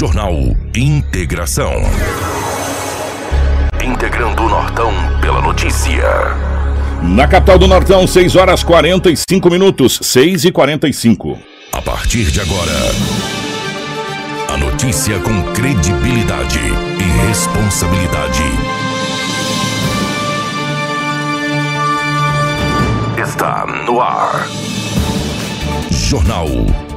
Jornal Integração. Integrando o Nortão pela notícia. Na capital do Nortão, 6 horas 45 minutos, 6 e 45. A partir de agora, a notícia com credibilidade e responsabilidade. Está no ar. Jornal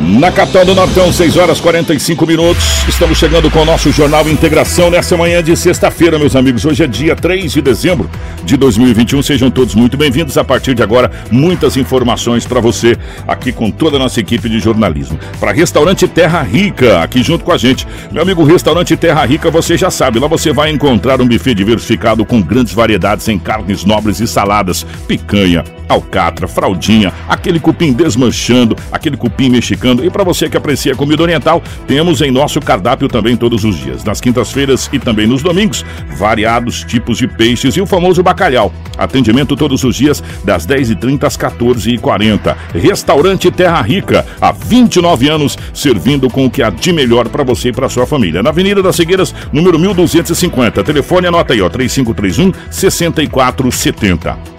Na capital do Nortão, 6 horas 45 minutos. Estamos chegando com o nosso Jornal Integração nessa manhã de sexta-feira, meus amigos. Hoje é dia 3 de dezembro de 2021. Sejam todos muito bem-vindos. A partir de agora, muitas informações para você aqui com toda a nossa equipe de jornalismo. Para Restaurante Terra Rica, aqui junto com a gente. Meu amigo Restaurante Terra Rica, você já sabe, lá você vai encontrar um buffet diversificado com grandes variedades em carnes nobres e saladas, picanha, alcatra, fraldinha, aquele cupim desmanchando, aquele cupim mexicano. E para você que aprecia comida oriental, temos em nosso cardápio também todos os dias. Nas quintas-feiras e também nos domingos, variados tipos de peixes e o famoso bacalhau. Atendimento todos os dias, das 10h30 às 14h40. Restaurante Terra Rica, há 29 anos, servindo com o que há de melhor para você e para sua família. Na Avenida das Cegueiras, número 1250. Telefone anota aí, ó, 3531 6470.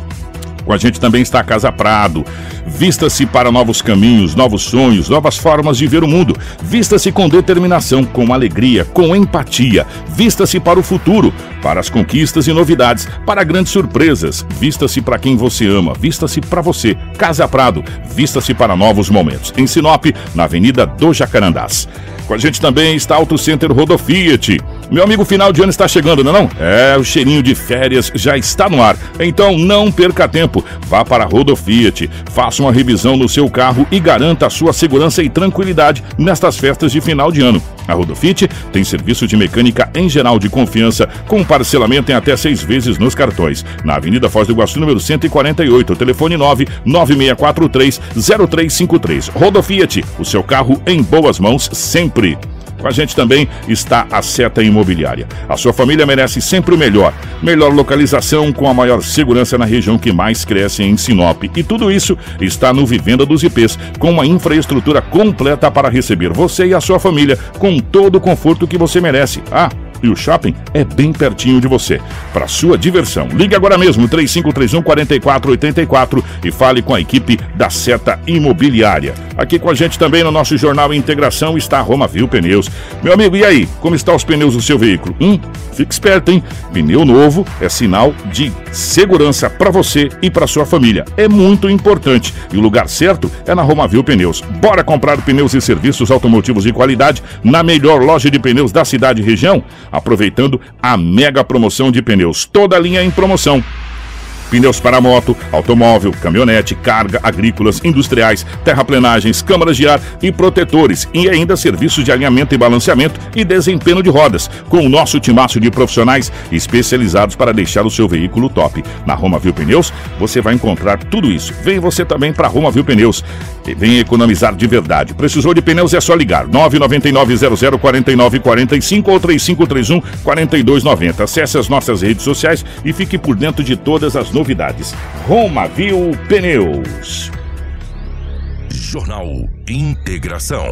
Com a gente também está a Casa Prado. Vista-se para novos caminhos, novos sonhos, novas formas de ver o mundo. Vista-se com determinação, com alegria, com empatia. Vista-se para o futuro, para as conquistas e novidades, para grandes surpresas. Vista-se para quem você ama, vista-se para você. Casa Prado, vista-se para novos momentos. Em Sinop, na Avenida do Jacarandás. Com a gente também está Auto Center Rodofiat. Meu amigo, final de ano está chegando, não é não? É, o cheirinho de férias já está no ar. Então não perca tempo. Vá para a Rodofiat, faça uma revisão no seu carro e garanta a sua segurança e tranquilidade nestas festas de final de ano. A Rodofit tem serviço de mecânica em geral de confiança, com parcelamento em até seis vezes nos cartões. Na Avenida Foz do Iguaçu, número 148, telefone 99643 0353. Rodofiat, o seu carro em boas mãos sempre. Com a gente também está a Seta Imobiliária. A sua família merece sempre o melhor. Melhor localização com a maior segurança na região que mais cresce em Sinop. E tudo isso está no Vivenda dos IPs, com uma infraestrutura completa para receber você e a sua família com todo o conforto que você merece. Ah, e o shopping é bem pertinho de você. Para sua diversão, ligue agora mesmo 3531 4484 e fale com a equipe da Seta Imobiliária. Aqui com a gente também no nosso jornal Integração está a Roma Viu Pneus. Meu amigo, e aí? Como estão os pneus do seu veículo? Hum, fique esperto, hein? Pneu novo é sinal de segurança para você e para sua família. É muito importante e o lugar certo é na Roma Viu Pneus. Bora comprar pneus e serviços automotivos de qualidade na melhor loja de pneus da cidade e região? Aproveitando a mega promoção de pneus. Toda linha em promoção. Pneus para moto, automóvel, caminhonete, carga, agrícolas, industriais, terraplenagens, câmaras de ar e protetores. E ainda serviços de alinhamento e balanceamento e desempenho de rodas, com o nosso timaço de profissionais especializados para deixar o seu veículo top. Na Roma Viu Pneus, você vai encontrar tudo isso. Vem você também para Roma Viu Pneus. E vem economizar de verdade. Precisou de pneus é só ligar. 999-00-4945 ou 3531 4290. Acesse as nossas redes sociais e fique por dentro de todas as novidades. Roma Viu Pneus. Jornal Integração.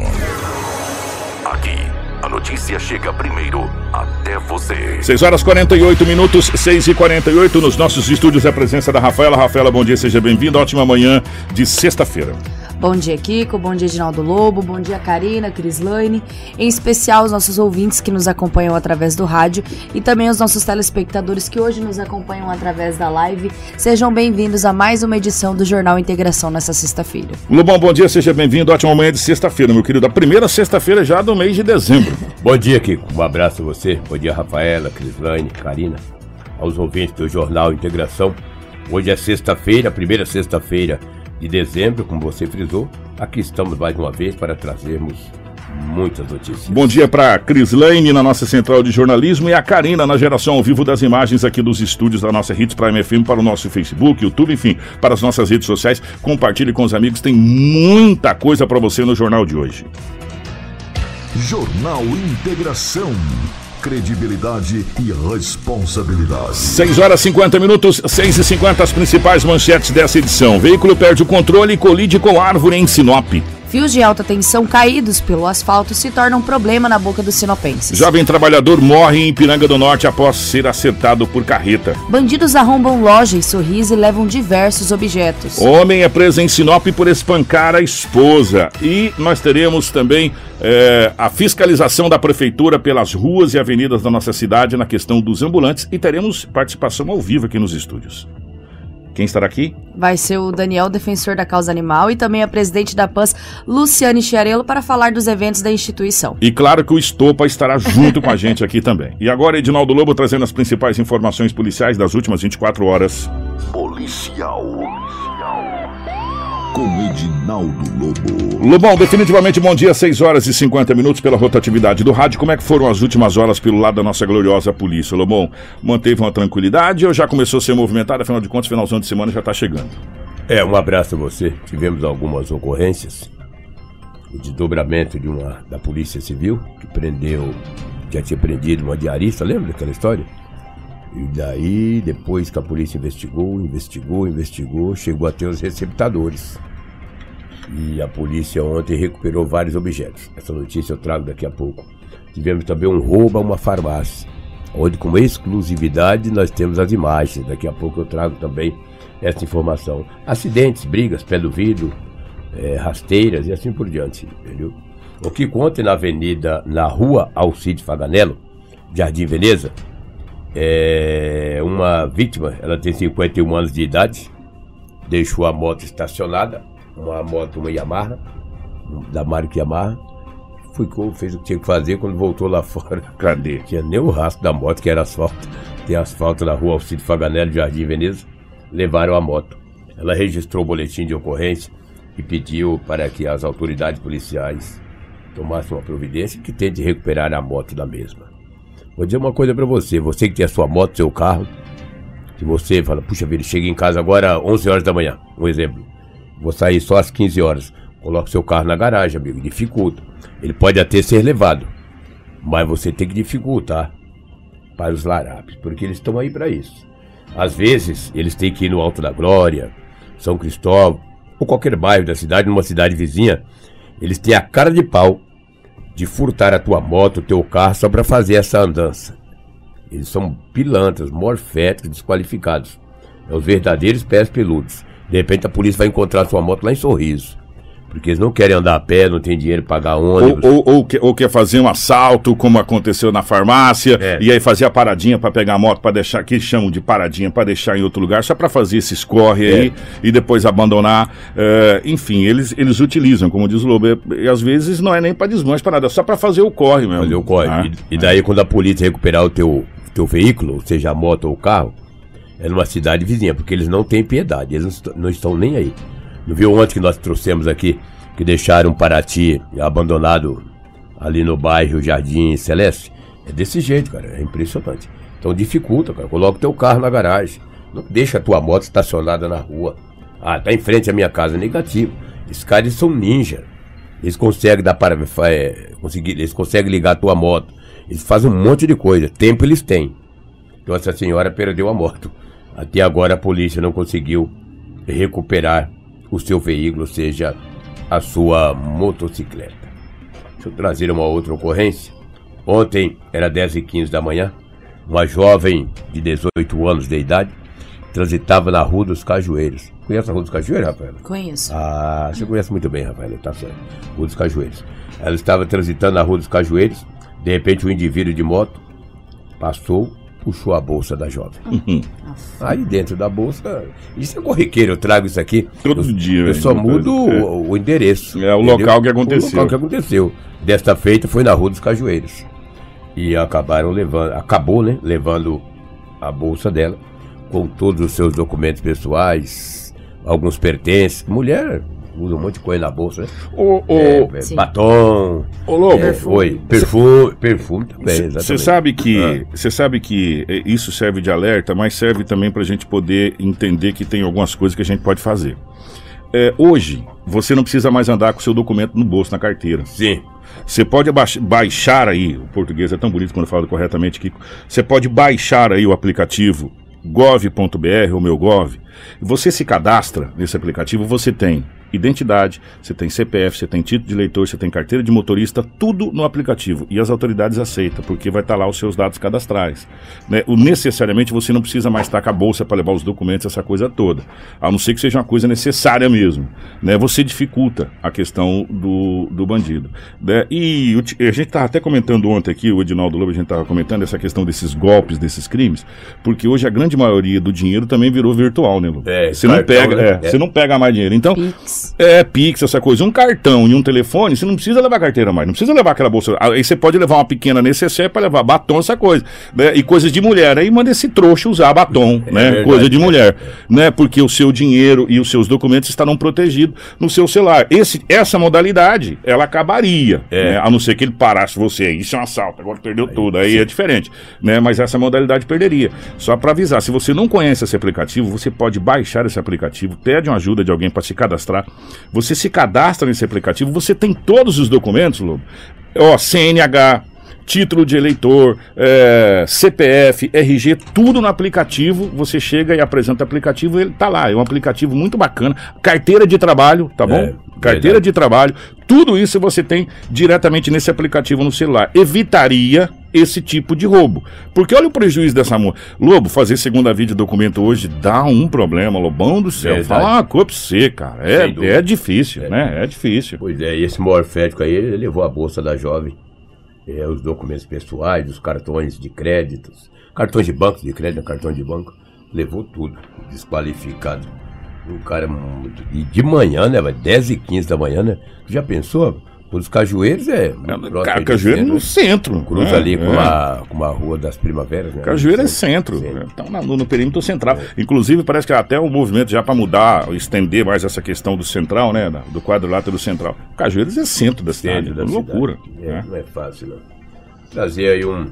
Aqui, a notícia chega primeiro até você. 6 horas 48 minutos, 6 e 48 nos nossos estúdios. A presença da Rafaela. Rafaela, bom dia, seja bem-vinda. Ótima manhã de sexta-feira. Bom dia, Kiko. Bom dia, Edinaldo Lobo. Bom dia, Karina, Crislane. Em especial, os nossos ouvintes que nos acompanham através do rádio e também os nossos telespectadores que hoje nos acompanham através da live. Sejam bem-vindos a mais uma edição do Jornal Integração nessa sexta-feira. Lobão, bom dia, seja bem-vindo. Ótima manhã de sexta-feira, meu querido. A primeira sexta-feira já do mês de dezembro. bom dia, Kiko. Um abraço a você. Bom dia, Rafaela, Crislane, Karina. Aos ouvintes do Jornal Integração. Hoje é sexta-feira, a primeira sexta-feira de dezembro, como você frisou, aqui estamos mais uma vez para trazermos muitas notícias. Bom dia para Cris Lane na nossa central de jornalismo e a Karina na geração ao vivo das imagens aqui dos estúdios da nossa Hits Prime FM para o nosso Facebook, YouTube, enfim, para as nossas redes sociais. Compartilhe com os amigos, tem muita coisa para você no jornal de hoje. Jornal Integração credibilidade e responsabilidade. 6 horas 50 minutos, 6 e 50 as principais manchetes dessa edição. Veículo perde o controle e colide com árvore em Sinop. Fios de alta tensão caídos pelo asfalto se tornam um problema na boca dos sinopenses. Jovem trabalhador morre em Ipiranga do Norte após ser acertado por carreta. Bandidos arrombam loja em Sorriso e levam diversos objetos. Homem é preso em Sinop por espancar a esposa. E nós teremos também é, a fiscalização da prefeitura pelas ruas e avenidas da nossa cidade na questão dos ambulantes e teremos participação ao vivo aqui nos estúdios. Quem estará aqui? Vai ser o Daniel, defensor da causa animal, e também a presidente da PANS, Luciane Chiarello, para falar dos eventos da instituição. E claro que o Estopa estará junto com a gente aqui também. E agora, Edinaldo Lobo trazendo as principais informações policiais das últimas 24 horas. Policial com Edinaldo Lobo. Lobão, definitivamente bom dia, 6 horas e 50 minutos pela rotatividade do rádio. Como é que foram as últimas horas pelo lado da nossa gloriosa polícia, Lobão? Manteve uma tranquilidade ou já começou a ser movimentado? Afinal de contas, finalzão de semana já está chegando. É, um abraço a você. Tivemos algumas ocorrências. O desdobramento de uma da Polícia Civil, que prendeu, já tinha prendido uma diarista, lembra daquela história? E daí, depois que a polícia investigou, investigou, investigou, chegou até os receptadores. E a polícia ontem recuperou vários objetos. Essa notícia eu trago daqui a pouco. Tivemos também um roubo a uma farmácia, onde com exclusividade nós temos as imagens. Daqui a pouco eu trago também essa informação. Acidentes, brigas, pé do vidro, é, rasteiras e assim por diante. Entendeu? O que conta na avenida, na rua Alcide Faganello, Jardim Veneza, é uma vítima, ela tem 51 anos de idade, deixou a moto estacionada, uma moto, uma Yamaha, da marca Yamaha, ficou, fez o que tinha que fazer quando voltou lá fora. Cadê? Tinha nem o rastro da moto, que era asfalto. Tem asfalto na rua Alcide Faganello, Jardim Veneza. Levaram a moto. Ela registrou o boletim de ocorrência e pediu para que as autoridades policiais tomassem uma providência que tente recuperar a moto da mesma. Vou dizer uma coisa para você, você que tem a sua moto, seu carro, que você fala, puxa vida, chega em casa agora às 11 horas da manhã, um exemplo. Vou sair só às 15 horas. Coloca seu carro na garagem, amigo, dificulta. Ele pode até ser levado, mas você tem que dificultar para os larápios, porque eles estão aí para isso. Às vezes, eles têm que ir no Alto da Glória, São Cristóvão, ou qualquer bairro da cidade, numa cidade vizinha, eles têm a cara de pau de furtar a tua moto, o teu carro, só para fazer essa andança. Eles são pilantras, morféticos, desqualificados. É os verdadeiros pés peludos. De repente a polícia vai encontrar a sua moto lá em Sorriso. Porque eles não querem andar a pé, não tem dinheiro para pagar ônibus. Ou, ou, ou, quer, ou, quer fazer um assalto, como aconteceu na farmácia, é. e aí fazer a paradinha para pegar a moto para deixar, que eles chamam de paradinha para deixar em outro lugar, só para fazer esse escorre é. aí e depois abandonar. Uh, enfim, eles, eles utilizam, como diz o Lobo, e, às vezes não é nem para desmanche, para nada, é só para fazer o corre mesmo. Fazer o corre. Ah, e, e, daí, quando a polícia recuperar o teu, teu veículo, seja a moto ou o carro, é numa cidade vizinha, porque eles não têm piedade, eles não, não estão nem aí. Não viu ontem que nós trouxemos aqui que deixaram Paraty abandonado ali no bairro Jardim Celeste. É desse jeito, cara. É impressionante. Então dificulta, cara. Coloca o teu carro na garagem. Não deixa a tua moto estacionada na rua. Ah, tá em frente à minha casa. Negativo. Esses caras são ninja. Eles conseguem dar para. É, conseguir, eles conseguem ligar a tua moto. Eles fazem um monte de coisa. Tempo eles têm. Então essa senhora perdeu a moto. Até agora a polícia não conseguiu recuperar o seu veículo, seja, a sua motocicleta. Deixa eu trazer uma outra ocorrência. Ontem, era 10 e 15 da manhã, uma jovem de 18 anos de idade transitava na Rua dos Cajueiros. Conhece a Rua dos Cajueiros, Rafael? Conheço. Ah, você conhece muito bem, Rafael, tá certo. Rua dos Cajueiros. Ela estava transitando na Rua dos Cajueiros, de repente um indivíduo de moto passou puxou a bolsa da jovem. Uhum. Aí dentro da bolsa, isso é corriqueiro, eu trago isso aqui. Todo eu, dia. Eu só mudo é. o, o, endereço. É o entendeu? local que aconteceu. O local que aconteceu. Desta feita foi na Rua dos Cajueiros. E acabaram levando, acabou, né, levando a bolsa dela com todos os seus documentos pessoais, alguns pertences. Mulher usa um monte de coisa na bolsa, né? Ô, ô, É, é, batom. ô Lobo, é, oi, perfume, perfume também, Você sabe que Ah. você sabe que eh, isso serve de alerta, mas serve também para a gente poder entender que tem algumas coisas que a gente pode fazer. É, hoje você não precisa mais andar com o seu documento no bolso, na carteira. Sim. Você pode baixar aí, o português é tão bonito quando fala corretamente, Kiko. Você pode baixar aí o aplicativo gov.br ou meu gov. Você se cadastra nesse aplicativo, você tem identidade, você tem CPF, você tem título de eleitor, você tem carteira de motorista, tudo no aplicativo. E as autoridades aceitam, porque vai estar lá os seus dados cadastrais. Né? O, necessariamente você não precisa mais estar com a bolsa para levar os documentos, essa coisa toda. A não ser que seja uma coisa necessária mesmo. Né? Você dificulta a questão do, do bandido. Né? E a gente estava até comentando ontem aqui, o Edinaldo Lobo, a gente estava comentando essa questão desses golpes, desses crimes, porque hoje a grande maioria do dinheiro também virou virtual, né, Lobo? É, você não pega, né? é, É. você não pega mais dinheiro. Então, Pix. É, Pix, essa coisa. Um cartão e um telefone, você não precisa levar carteira mais, não precisa levar aquela bolsa. Aí você pode levar uma pequena necessaire para levar batom, essa coisa. Né? E coisas de mulher. Aí manda esse trouxa usar batom, né? verdade, coisa de é. mulher. Né? Porque o seu dinheiro e os seus documentos estarão protegidos no seu celular. Esse, essa modalidade, ela acabaria. É. né? A não ser que ele parasse você. Isso é um assalto, agora perdeu tudo. Aí é diferente. Né? Mas essa modalidade perderia. Só para avisar, se você não conhece esse aplicativo, você pode baixar esse aplicativo, pede uma ajuda de alguém para se cadastrar. Você se cadastra nesse aplicativo, você tem todos os documentos, Lobo. Ó, CNH, título de eleitor, é, CPF, RG, tudo no aplicativo. Você chega e apresenta o aplicativo, ele tá lá. É um aplicativo muito bacana. Carteira de trabalho, tá bom? É, Carteira verdade. de trabalho, tudo isso você tem diretamente nesse aplicativo no celular. Evitaria esse tipo de roubo. Porque olha o prejuízo dessa moça. Lobo, fazer segunda de documento hoje dá um problema, Lobão do céu. Verdade. Fala uma coisa pra você, cara. É, é difícil, né? É difícil. Pois é, e esse morfético aí, ele levou a bolsa da jovem, é, os documentos pessoais, os cartões de créditos, cartões de banco, de crédito, cartão de banco, levou tudo, desqualificado. Um cara de manhã, né, velho? 10 e 15 da manhã, né? Já pensou? Os cajueiros é. próximo Ca- Cajueiro centro, no né? centro. Cruza né? ali com, É. a, com a rua das primaveras, né? Cajueiro é centro, Centro. É. então no, no perímetro central. Inclusive, parece que até o movimento já para mudar, estender mais essa questão do central, né? Do quadrilátero central. Cajueiros é centro da cidade, Centro da é loucura. cidade. É, né? Não é fácil, não. Trazer aí um.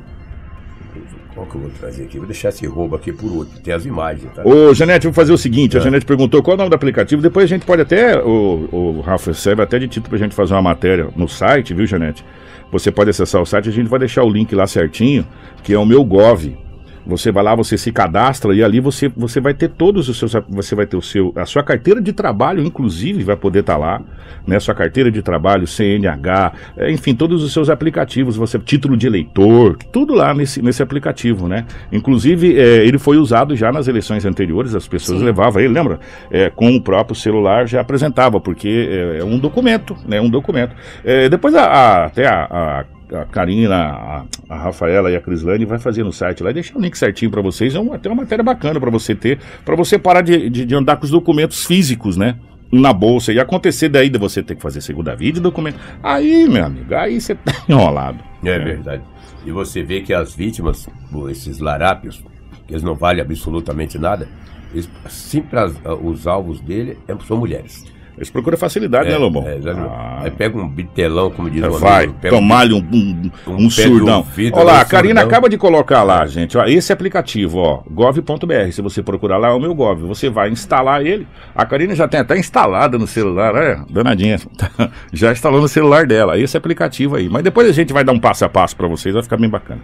Qual que eu vou trazer aqui? Vou deixar esse roubo aqui por último. Tem as imagens, tá? Ô, Janete, vou fazer o seguinte: a É. Janete perguntou qual é o nome do aplicativo. Depois a gente pode até, o, o Rafa serve até de título pra gente fazer uma matéria no site, viu, Janete? Você pode acessar o site, a gente vai deixar o link lá certinho, que é o meu Gov. Você vai lá, você se cadastra e ali você, você vai ter todos os seus. Você vai ter o seu. A sua carteira de trabalho, inclusive, vai poder estar lá. Né? Sua carteira de trabalho, CNH, é, enfim, todos os seus aplicativos, você, título de eleitor, tudo lá nesse, nesse aplicativo, né? Inclusive, é, ele foi usado já nas eleições anteriores, as pessoas Sim. levavam ele, lembra? É, com o próprio celular já apresentava, porque é, é um documento, né? Um documento. É, depois a, a- até a, a a Karina, a, a Rafaela e a Crislane vai fazer no site lá e deixar o link certinho pra vocês. É uma, até uma matéria bacana pra você ter, pra você parar de, de, de andar com os documentos físicos, né? Na bolsa. E acontecer daí de você ter que fazer segunda via de documento. Aí, meu amigo, aí você tá enrolado. É verdade. E você vê que as vítimas, esses larápios, que eles não valem absolutamente nada, eles, sempre as- os alvos dele é- são mulheres. Eles procuram facilidade, né, Lobão? é, exatamente. Ah. Aí pega um bitelão, como diz o Vai, pega um tomar-lhe um, um, um um surdão. ouvido, Olha lá, um a Karina acaba de colocar lá, gente. Ó, esse aplicativo, ó, gov.br. Se você procurar lá, é o meu gov. Você vai instalar ele. A Karina já tem até instalada no celular, é, danadinha. já instalou no celular dela. Esse aplicativo aí. Mas depois a gente vai dar um passo a passo pra vocês, vai ficar bem bacana.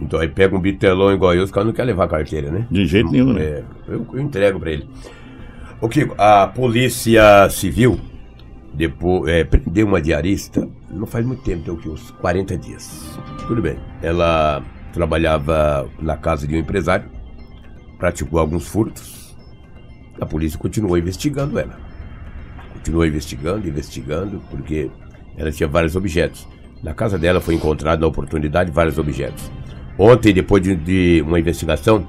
Então aí pega um bitelão igual eu, os caras não querem levar carteira, né? De jeito nenhum, né? É, eu, eu entrego pra ele. O Kiko, a Polícia Civil depois, é, prendeu uma diarista, não faz muito tempo, tem o que, uns 40 dias. Tudo bem. Ela trabalhava na casa de um empresário, praticou alguns furtos. A polícia continuou investigando ela. Continuou investigando, investigando, porque ela tinha vários objetos. Na casa dela foi encontrado, na oportunidade, vários objetos. Ontem, depois de, de uma investigação,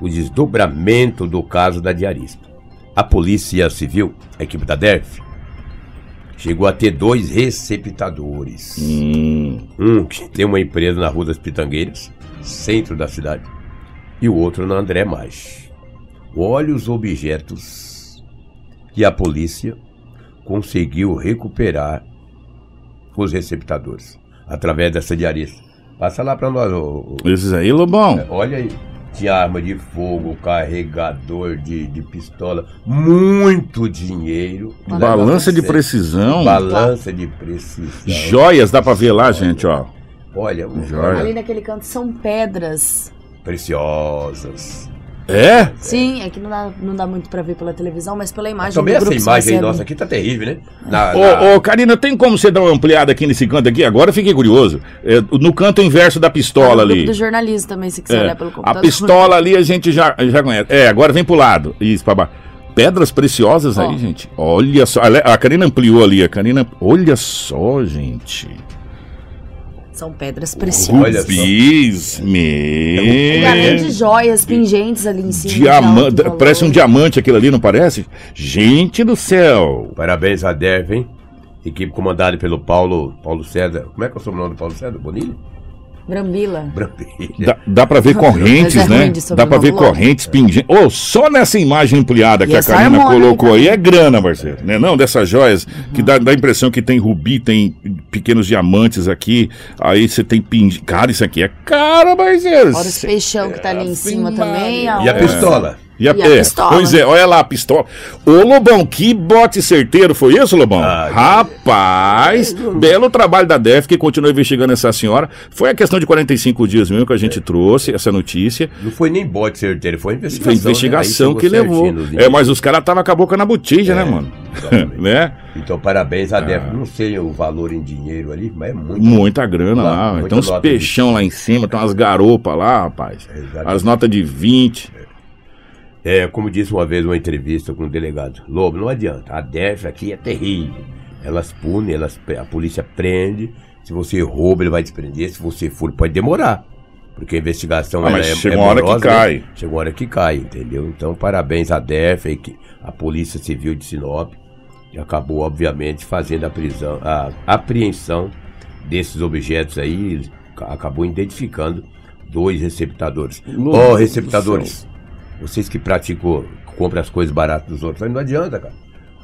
o desdobramento do caso da diarista. A Polícia Civil, a equipe da DERF, chegou a ter dois receptadores. Hum, Um que tem uma empresa na Rua das Pitangueiras, centro da cidade, e o outro na André Mais. Olha os objetos que a polícia conseguiu recuperar os receptadores através dessa diarista. Passa lá para nós. ô- Esses aí, Lobão. Olha aí. Tinha arma de fogo, carregador de, de pistola, muito dinheiro. Balança de precisão. Balança de precisão. Joias, dá pra ver lá, gente, ó. Olha, Joia. Ali naquele canto são pedras. preciosas. É? Sim, é que não dá, não dá muito pra ver pela televisão, mas pela imagem Também do essa imagem aí nossa aqui tá terrível, né? Na- na- Ô, ô, Karina, tem como você dar uma ampliada aqui nesse canto aqui? Agora eu fiquei curioso. É, no canto inverso da pistola no grupo ali. do jornalismo também, se quiser É, olhar pelo a computador. pistola ali a gente já, já conhece. É, agora vem pro lado. Isso, pra baixo. Pedras preciosas Ó. aí, gente. Olha só. A Karina ampliou ali. A Karina. Olha só, gente. São pedras preciosas. Olha só. Rubis, E além de joias pingentes ali em cima. de Diamante. Parece um diamante aquilo ali, não parece? Gente do céu. Parabéns a DERV, hein? Equipe comandada pelo Paulo, Paulo César. Como é que é o sobrenome do Paulo César? Bonilha? Brambila. Brambilla. Dá, dá pra ver correntes, Mas é né? ruim de Dá pra ver correntes pingentes. Ô, só nessa imagem ampliada que E a essa Karina harmônica colocou aí é grana, parceiro. Né? Não, dessas joias que dá, dá a impressão que tem rubi, tem pequenos diamantes aqui. Aí você tem pingente. Cara, isso aqui é caro, parceiro. Fora os peixão que tá ali em cima Ave também. E a pistola? E a, E a é, pistola. Pois é, olha lá a pistola. Ô, Lobão, que bote certeiro foi isso, Lobão? Ah, Rapaz, belo trabalho da DEF que continua investigando essa senhora. Foi a questão de 45 dias mesmo que a gente trouxe essa notícia. Não foi nem bote certeiro, foi investigação. Foi investigação né? Que levou. É, mas os caras estavam com a boca na botija, né, É, mano? exatamente. né? Então, parabéns a DERV. Não sei o valor em dinheiro ali, mas é muito. Muita grana Lá, lá. muita Tem uns nota peixão lá em cima, tem umas garopas lá, rapaz. Exatamente. As notas de 20. É, como disse uma vez uma entrevista com o delegado, Lobo, não adianta, a DEF aqui é terrível. Elas punem, elas, a polícia prende, se você rouba ele vai desprender, se você for pode demorar. Porque a investigação Ah, ela mas é, chega é uma hora que morosa, cai. Né? Chega uma hora que cai, entendeu? Então parabéns à DEF, a Polícia Civil de Sinop, que acabou obviamente fazendo a prisão, a apreensão desses objetos aí, ca- acabou identificando dois receptadores. Lobo Ó, do receptadores, vocês que praticam, compram as coisas baratas dos outros, aí não adianta, cara.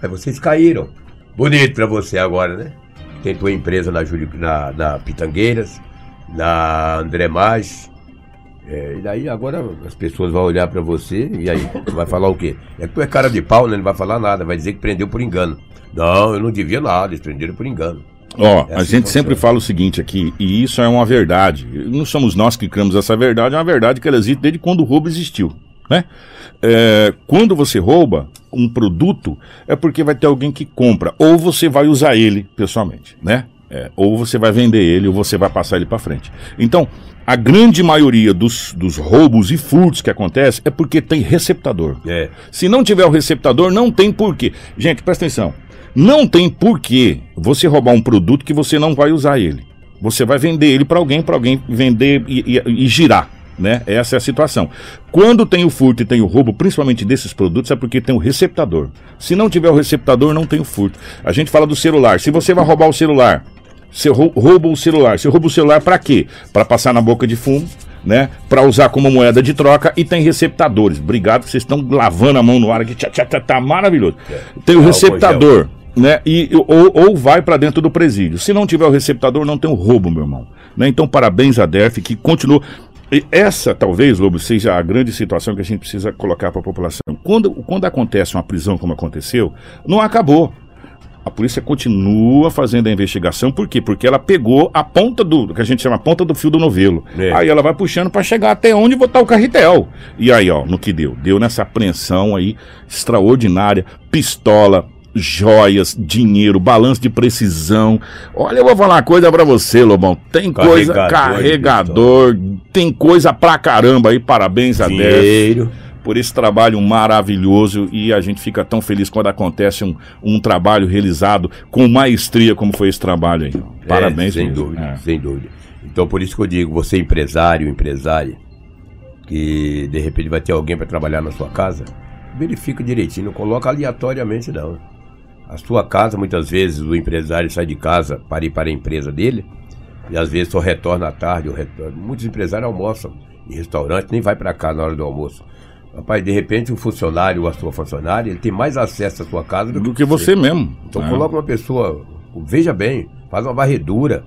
Aí vocês caíram. Bonito pra você agora, né? Tem tua empresa na, Júlio, na, na Pitangueiras, na André Maggi. É, e daí agora as pessoas vão olhar pra você e aí vai falar o quê? É que tu é cara de pau, né? Não vai falar nada, vai dizer que prendeu por engano. Não, eu não devia nada, eles prenderam por engano. Ó, É a assim gente sempre fala o seguinte aqui, e isso é uma verdade. Não somos nós que criamos essa verdade, é uma verdade que ela existe desde quando o roubo existiu, né? É, quando você rouba um produto, é porque vai ter alguém que compra, ou você vai usar ele pessoalmente, né? É, ou você vai vender ele, ou você vai passar ele para frente. Então, a grande maioria dos, dos roubos e furtos que acontece é porque tem receptador. É. Se não tiver o receptador, não tem porquê. Gente, presta atenção. Não tem porquê você roubar um produto que você não vai usar ele. Você vai vender ele para alguém, para alguém vender e, e- e girar. Né? Essa é a situação. Quando tem o furto e tem o roubo, principalmente desses produtos, é porque tem o receptador. Se não tiver o receptador, não tem o furto. A gente fala do celular. Se você vai roubar o celular, você rou- rouba o celular. Você rouba o celular para quê? Para passar na boca de fumo, né? Para usar como moeda de troca e tem receptadores. Obrigado, vocês estão lavando a mão no ar aqui. Tchá, tchá, tchá, tá maravilhoso. Tem o Álcool receptador, né? E, ou, ou vai para dentro do presídio. Se não tiver o receptador, não tem o roubo, meu irmão. Né? Então, parabéns à DEF que continua. E essa, talvez, Lobo, seja a grande situação que a gente precisa colocar para a população. Quando, quando acontece uma prisão como aconteceu, não acabou. A polícia continua fazendo a investigação, por quê? Porque ela pegou a ponta do, que a gente chama a ponta do fio do novelo. É. Aí ela vai puxando para chegar até onde botar o carretel. E aí, ó, no que deu? Deu nessa apreensão aí extraordinária, pistola, joias, dinheiro, balanço de precisão. Olha, eu vou falar uma coisa pra você, Lobão. Tem coisa, Carregador de carregador, tem coisa pra caramba aí. Parabéns a Dinheiro. por esse trabalho maravilhoso e a gente fica tão feliz quando acontece um, um trabalho realizado com maestria como foi esse trabalho aí. Parabéns, É, sem mesmo. dúvida, É. sem dúvida. Então por isso que eu digo, você empresário, empresária, que de repente vai ter alguém para trabalhar na sua casa, verifica direitinho, não coloca aleatoriamente não. A sua casa, muitas vezes o empresário sai de casa para ir para a empresa dele, e às vezes só retorna à tarde, ou retorna. muitos empresários almoçam em restaurante, nem vai para cá na hora do almoço. Rapaz, de repente o funcionário ou a sua funcionária, ele tem mais acesso à sua casa do, Do que você mesmo. Então né? coloca uma pessoa, veja bem, faz uma varredura,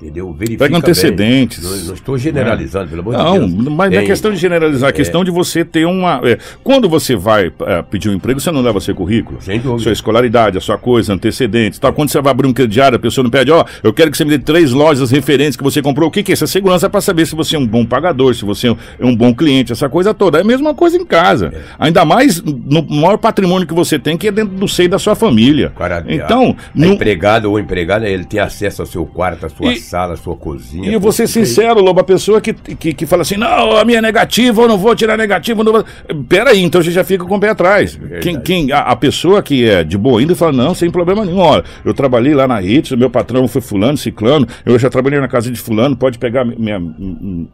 entendeu? Verifica Pega antecedentes. Bem. Não, não estou generalizando, pelo amor Não, de Deus. mas não é questão de generalizar, é questão de você ter uma. é, quando você vai é, pedir um emprego, você não leva seu currículo, Sem dúvida. sua escolaridade, a sua coisa, antecedentes. Tal. Quando você vai abrir um crediário, a pessoa não pede, ó, eu quero que você me dê três lojas referentes que você comprou. O que, que é? É segurança para saber se você é um bom pagador, se você é um bom cliente, essa coisa toda. É a mesma coisa em casa. Ainda mais no maior patrimônio que você tem, que é dentro do seio da sua família. Cara, então, a, não- a empregado ou empregada, ele tem acesso ao seu quarto, à sua E- sala, sua cozinha. E eu vou ser sincero, Lobo, a pessoa que, que, que fala assim, não, a minha é negativa, eu não vou tirar negativa, não vou... Peraí, então você já fica com o pé atrás. Quem, quem, a, a pessoa que é de boa ainda fala, não, sem problema nenhum, olha, eu trabalhei lá na Hits, o meu patrão foi fulano, ciclano, eu já trabalhei na casa de fulano, pode pegar minha-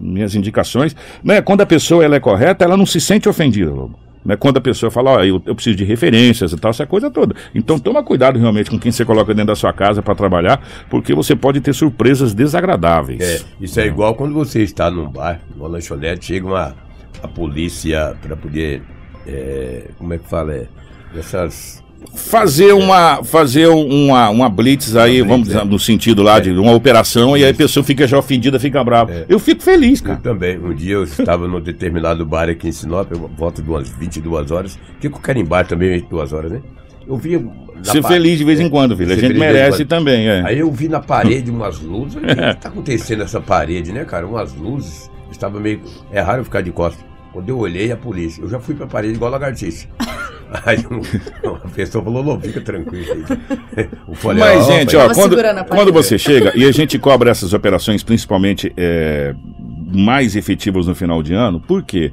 minhas indicações. Né? Quando a pessoa ela é correta, ela não se sente ofendida, Lobo. Né? Quando a pessoa fala, ó, eu, eu preciso de referências e tal, essa coisa toda. Então toma cuidado realmente com quem você coloca dentro da sua casa para trabalhar, porque você pode ter surpresas desagradáveis. É, isso é igual quando você está num bar, numa lanchonete, chega uma a polícia para poder. é, como é que fala? É, essas. Fazer uma fazer uma, uma blitz aí, blitz, vamos é. dizer, no sentido lá de uma operação e aí a pessoa fica já ofendida, fica brava. Eu fico feliz, Eu cara. também. Um dia eu estava num determinado bar aqui em Sinop, eu volta de umas 22 horas. Que eu quero em bar também 22 horas, né? Eu vi. Ser feliz de vez em é, quando, filho. A gente merece também, é. Aí eu vi na parede umas luzes. Falei, O que tá acontecendo nessa parede, né, cara? Umas luzes. Estava meio. É raro eu ficar de costas. Quando eu olhei a polícia, eu já fui pra parede igual lagartixa. Aí um- uma pessoa falou, não, fica tranquilo falei, Mas, "Ó, gente, ó, quando, segurando a parede. quando você chega e a gente cobra essas operações, principalmente é, mais efetivas no final de ano, por quê? Porque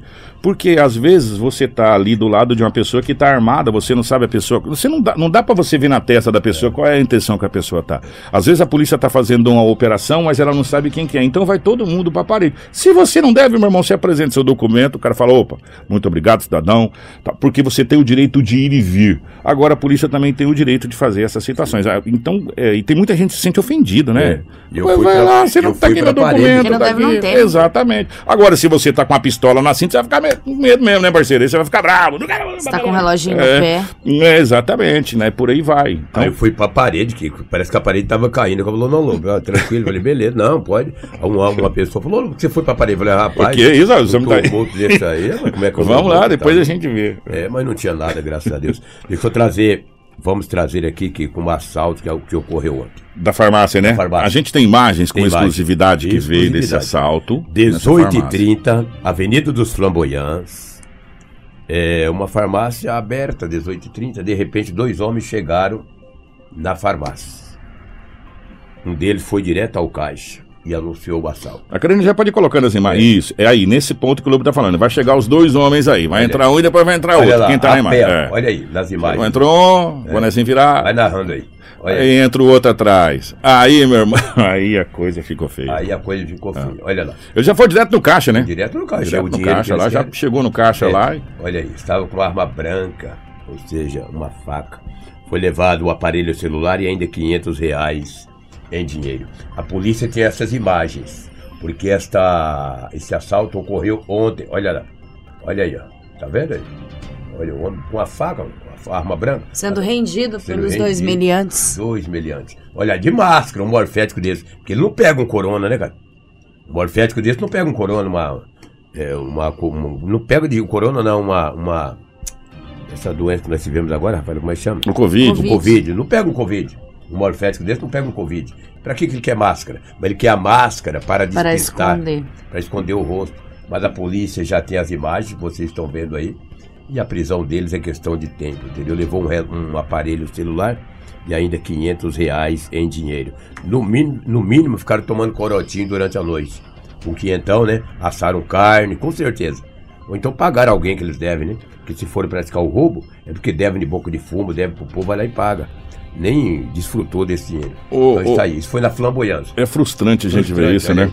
às vezes você tá ali do lado de uma pessoa que tá armada, você não sabe a pessoa. Você não dá, não dá para você ver na testa da pessoa qual é a intenção que a pessoa tá. Às vezes a polícia tá fazendo uma operação, mas ela não sabe quem que é. Então vai todo mundo pra parede. Se você não deve, meu irmão, você apresenta seu documento, o cara fala, opa, muito obrigado, cidadão, tá, porque você tem o direito de ir e vir. Agora a polícia também tem o direito de fazer essas situações. Ah, Então, é, e tem muita gente que se sente ofendido, né? É, eu Vai- fui vai pra- lá, você não tá fui aqui parede. documento. Porque não tá deve, não aqui. ter, né? Exatamente. Agora, se você tá com uma pistola na cinta, você vai ficar com medo mesmo, né, parceiro? Aí você vai ficar bravo. Você tá com um reloginho no é, pé. É, exatamente, né? Por aí vai. Então, Aí eu fui pra parede, que parece que a parede tava caindo. Eu falou, não, Lobo, tranquilo. Eu falei, beleza, não, pode. Uma, uma pessoa falou, Lobo, você foi pra parede. Eu falei, rapaz, O que é isso? Vamos tô daí. morto desse aí, mas como é que eu vamos lá, depois a gente vê. É, mas não tinha nada, graças a Deus. Deixa eu trazer, vamos trazer aqui que, com um assalto que, é o que ocorreu ontem. Da farmácia, né? Da farmácia. A gente tem imagens com Tem imagem. exclusividade que veio desse assalto. nessa farmácia. 18h30, Avenida dos Flamboyants. É uma farmácia aberta, 18h30. De repente, dois homens chegaram na farmácia. Um deles foi direto ao caixa e anunciou o assalto. A Karine já pode ir colocando as imagens. Isso, é aí, nesse ponto que o Lobo tá falando. Vai chegar os dois homens aí. Vai Olha. entrar um e depois vai entrar Olha outro. lá, Quem tá na imagem? É. Olha aí, nas imagens. Entrou um, quando assim virar. Vai narrando aí. Olha aí. Aí entra o outro atrás. Aí, meu irmão, aí a coisa ficou feia. Aí a coisa ficou feia. Olha lá. Ele já foi direto no caixa, né? Direto no caixa. é Direto o no caixa lá, já chegou no caixa É, lá. e- Olha aí, estava com uma arma branca, ou seja, uma faca. Foi levado o aparelho celular e ainda 500 reais em dinheiro. A polícia tem essas imagens, porque esta, esse assalto ocorreu ontem. Olha lá, olha aí, ó. tá vendo aí? Olha o homem com a faca, com a arma branca. Sendo rendido Sendo pelos dois rendido. meliantes. Dois meliantes. Olha, de máscara, um morfético desse. Porque ele não pega um corona, né, cara? Um morfético desse não pega um corona, uma. É, uma, uma- não pega de corona, não, uma. uma essa doença que nós tivemos agora, rapaz, como é que chama? O Covid. O Covid. Não pega um Covid. Um morfético desse não pega um Covid. Pra que, que ele quer máscara? Mas ele quer a máscara para Para despistar. esconder. Para esconder o rosto. Mas a polícia já tem as imagens, vocês estão vendo aí. E a prisão deles é questão de tempo, entendeu? Levou um, um aparelho celular e ainda 500 reais em dinheiro. No, min- no mínimo, ficaram tomando corotinho durante a noite. Com quinhentão, né? Assaram carne, com certeza. Ou então pagaram alguém que eles devem, né? Porque se forem praticar o roubo, é porque devem de boca de fumo, devem pro povo, vai lá e paga. Nem desfrutou desse dinheiro. Ô, então isso aí, isso foi na flamboyância. É frustrante a gente ver Frustrante, isso, olha né?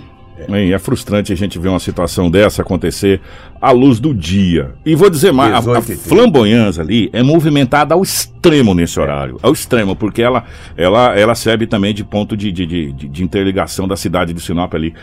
É. é frustrante a gente ver uma situação dessa acontecer à luz do dia. E vou dizer mais, a, a 18 30. flamboyância ali é movimentada ao extremo nesse horário. Ao extremo, porque ela, ela, ela serve também de ponto de, de, de, de- de interligação da cidade de Sinop ali.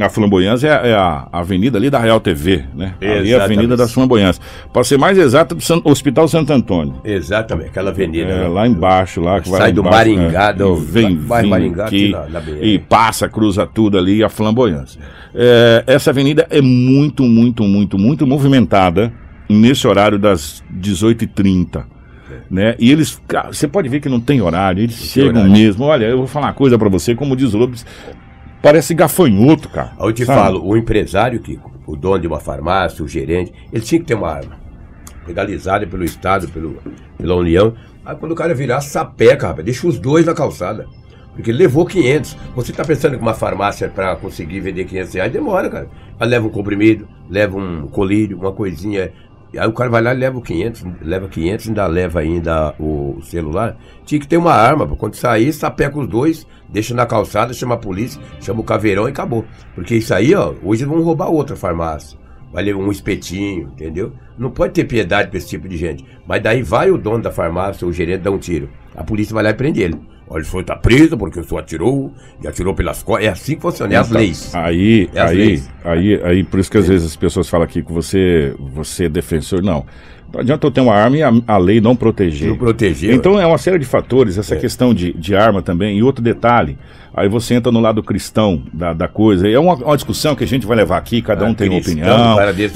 A Flamboyância é, é a avenida ali da Real TV, né? Ali é a Exatamente. Avenida das Flamboyâncias. Para ser mais exato, do Hospital Santo Antônio. Exatamente, aquela avenida. É, né? lá embaixo, lá que vai Sai do embaixo, Maringá, né? do- vem, vai vem Maringá aqui, aqui na- na e passa, cruza tudo ali, a flamboyância. É, essa avenida é muito, muito, muito, muito movimentada nesse horário das 18h30. Né? E eles, você pode ver que não tem horário, eles chegam horário. mesmo. Olha, eu vou falar uma coisa pra você, como diz o Lobos, parece gafanhoto, cara. Eu te sabe? falo, o empresário, Kiko, o dono de uma farmácia, o gerente, ele tinha que ter uma arma. Legalizada pelo Estado, pelo, pela União. Aí quando o cara virar, sapeca, rapaz, deixa os dois na calçada. Porque ele levou 500. Você tá pensando que uma farmácia para conseguir vender 500 reais demora, cara. Aí leva um comprimido, leva um colírio, uma coisinha. Aí o cara vai lá e leva o 500, leva 500, ainda leva ainda o celular. Tinha que ter uma arma, quando sair, sapeca os dois, deixa na calçada, chama a polícia, chama o caveirão e acabou. Porque isso aí, ó, hoje vão roubar outra farmácia. Vai levar um espetinho, entendeu? Não pode ter piedade pra esse tipo de gente. Mas daí vai o dono da farmácia, o gerente, dá um tiro. A polícia vai lá e prende ele. Olha, o senhor tá preso porque o senhor atirou, e atirou pelas costas. É assim que funciona, é as leis. Aí, É as aí, leis. aí, aí, por isso que às vezes as pessoas falam aqui que você, você é defensor. Não. Não adianta eu ter uma arma e a, a lei não proteger. Não proteger. Então é uma série de fatores, essa questão de, de arma também. E outro detalhe, aí você entra no lado cristão da, da coisa. É uma, uma discussão que a gente vai levar aqui, cada Ah, um tem uma opinião.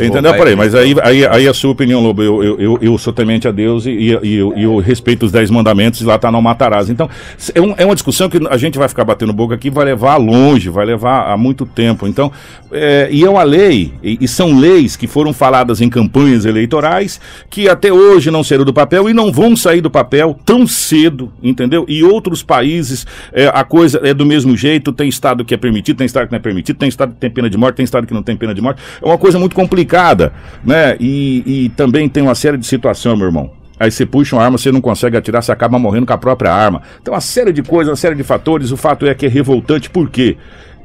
Entendeu? Peraí, mas aí, aí, aí a sua opinião, Lobo, eu, eu, eu, eu sou temente a Deus e, e, e eu, eu respeito os dez mandamentos e lá tá não matarás. Então, é, um- é uma discussão que a gente vai ficar batendo boca aqui, vai levar longe, vai levar a muito tempo. Então, é, e é uma lei, e, e são leis que foram faladas em campanhas eleitorais, que até hoje não saíram do papel e não vão sair do papel tão cedo, entendeu? E outros países, é, a coisa é do mesmo jeito, tem estado que é permitido, tem estado que não é permitido, tem estado que tem pena de morte, tem estado que não tem pena de morte. É uma coisa muito complicada, né? E, e também tem uma série de situações, meu irmão. Aí você puxa uma arma, você não consegue atirar, você acaba morrendo com a própria arma. Então, uma série de coisas, uma série de fatores. O fato é que é revoltante, por quê?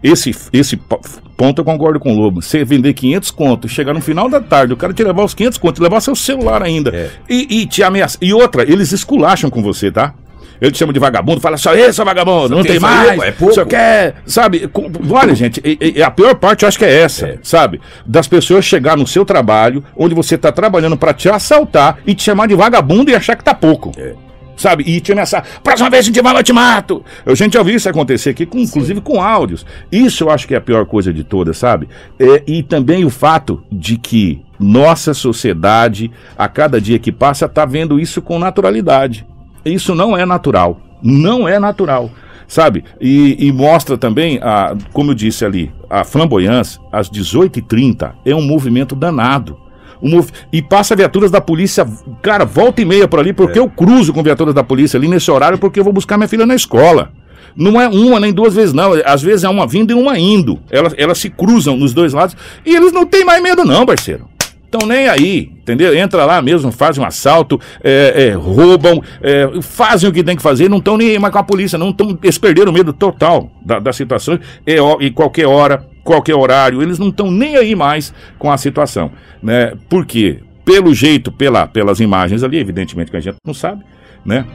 Esse, esse po- ponto eu concordo com o Lobo. Você vender 500 contos, chegar no final da tarde, o cara te levar os 500 contos, levar seu celular ainda. É. E, e te ameaçar. E outra, eles esculacham com você, tá? Ele te chama de vagabundo, fala só esse, vagabundo, não tem isso mais. pô, é pouco. Só quer, sabe? com- olha, gente, e- e a pior parte eu acho que é essa, É. sabe? Das pessoas chegar no seu trabalho, onde você tá trabalhando pra te assaltar e te chamar de vagabundo e achar que tá pouco. É. Sabe? E te ameaçar. Próxima vez a gente vai eu te mato. A gente já viu isso acontecer aqui, com, inclusive com áudios. Isso eu acho que é a pior coisa de todas, sabe? É, e também o fato de que nossa sociedade, a cada dia que passa, tá vendo isso com naturalidade. Isso não é natural. Não é natural. Sabe? E, e mostra também, a, como eu disse ali, a flamboyância, às 18h30, é um movimento danado. Um E passa viaturas da polícia, cara, volta e meia por ali, porque eu cruzo com viaturas da polícia ali nesse horário, porque eu vou buscar minha filha na escola. Não é uma nem duas vezes, não. Às vezes é uma vindo e uma indo. Elas, elas se cruzam nos dois lados e eles não têm mais medo, não, parceiro. Estão nem aí, entendeu? Entra lá mesmo, fazem um assalto, é, é, roubam, é, fazem o que tem que fazer, não estão nem aí mais com a polícia, não tão, eles perderam o medo total da, da situação, é, ó, e qualquer hora, qualquer horário, eles não estão nem aí mais com a situação, né? Por quê? Pelo jeito, pela, pelas imagens ali, evidentemente que a gente não sabe, né?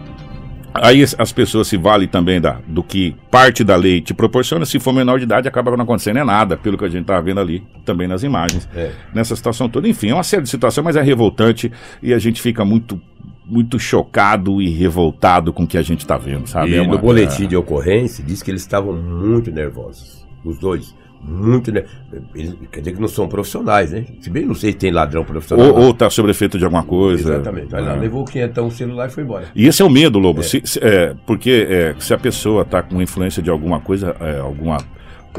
Aí as- as pessoas se valem também da, do que parte da lei te proporciona. Se for menor de idade, acaba não acontecendo é nada, pelo que a gente tá vendo ali também nas imagens. É. Nessa situação toda. Enfim, é uma série de situações, mas é revoltante e a gente fica muito, muito chocado e revoltado com o que a gente tá vendo, sabe? E É uma- no boletim de ocorrência diz que eles estavam muito nervosos. Os dois. Muito nervosos. Quer dizer que não são profissionais, né? Se bem não sei se tem ladrão profissional. Ou, ou tá sob efeito de alguma coisa. Exatamente. Aí lá É. levou o quinhentão, o celular e foi embora. E esse é o medo, Lobo. Se- se- é, porque é, se a pessoa está com influência de alguma coisa, é, alguma.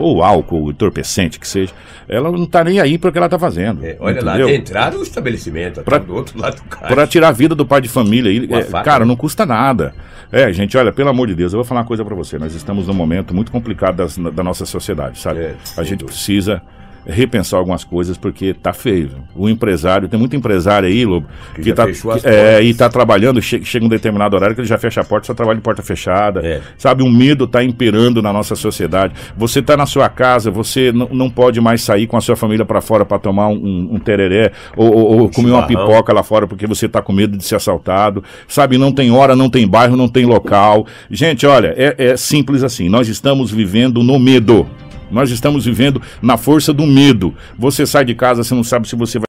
Ou álcool, entorpecente, que seja, ela não está nem aí para o que ela está fazendo. É, olha lá, entendeu? entraram no estabelecimento, Pra- pra... do outro lado do carro. Para tirar a vida do pai de família. E, é, cara, não custa nada. É, gente, olha, pelo amor de Deus, eu vou falar uma coisa para você. Nós estamos num momento muito complicado das- da nossa sociedade, sabe? É, a gente dúvida. precisa repensar algumas coisas porque tá feio. viu? O empresário, tem muito empresário aí, Lobo, Que que, tá, que- é, e tá trabalhando, che- chega um determinado horário que ele já fecha a porta, só trabalha de porta fechada. É. Sabe, o medo tá imperando na nossa sociedade. Você tá na sua casa, você não pode mais sair com a sua família para fora para tomar um, um, tereré ou, ou- ou comer uma pipoca lá fora porque você tá com medo de ser assaltado. Sabe, não tem hora, não tem bairro, não tem local. Gente, olha, é, é simples assim. Nós estamos vivendo no medo. Nós estamos vivendo na força do medo. Você sai de casa, você não sabe se você vai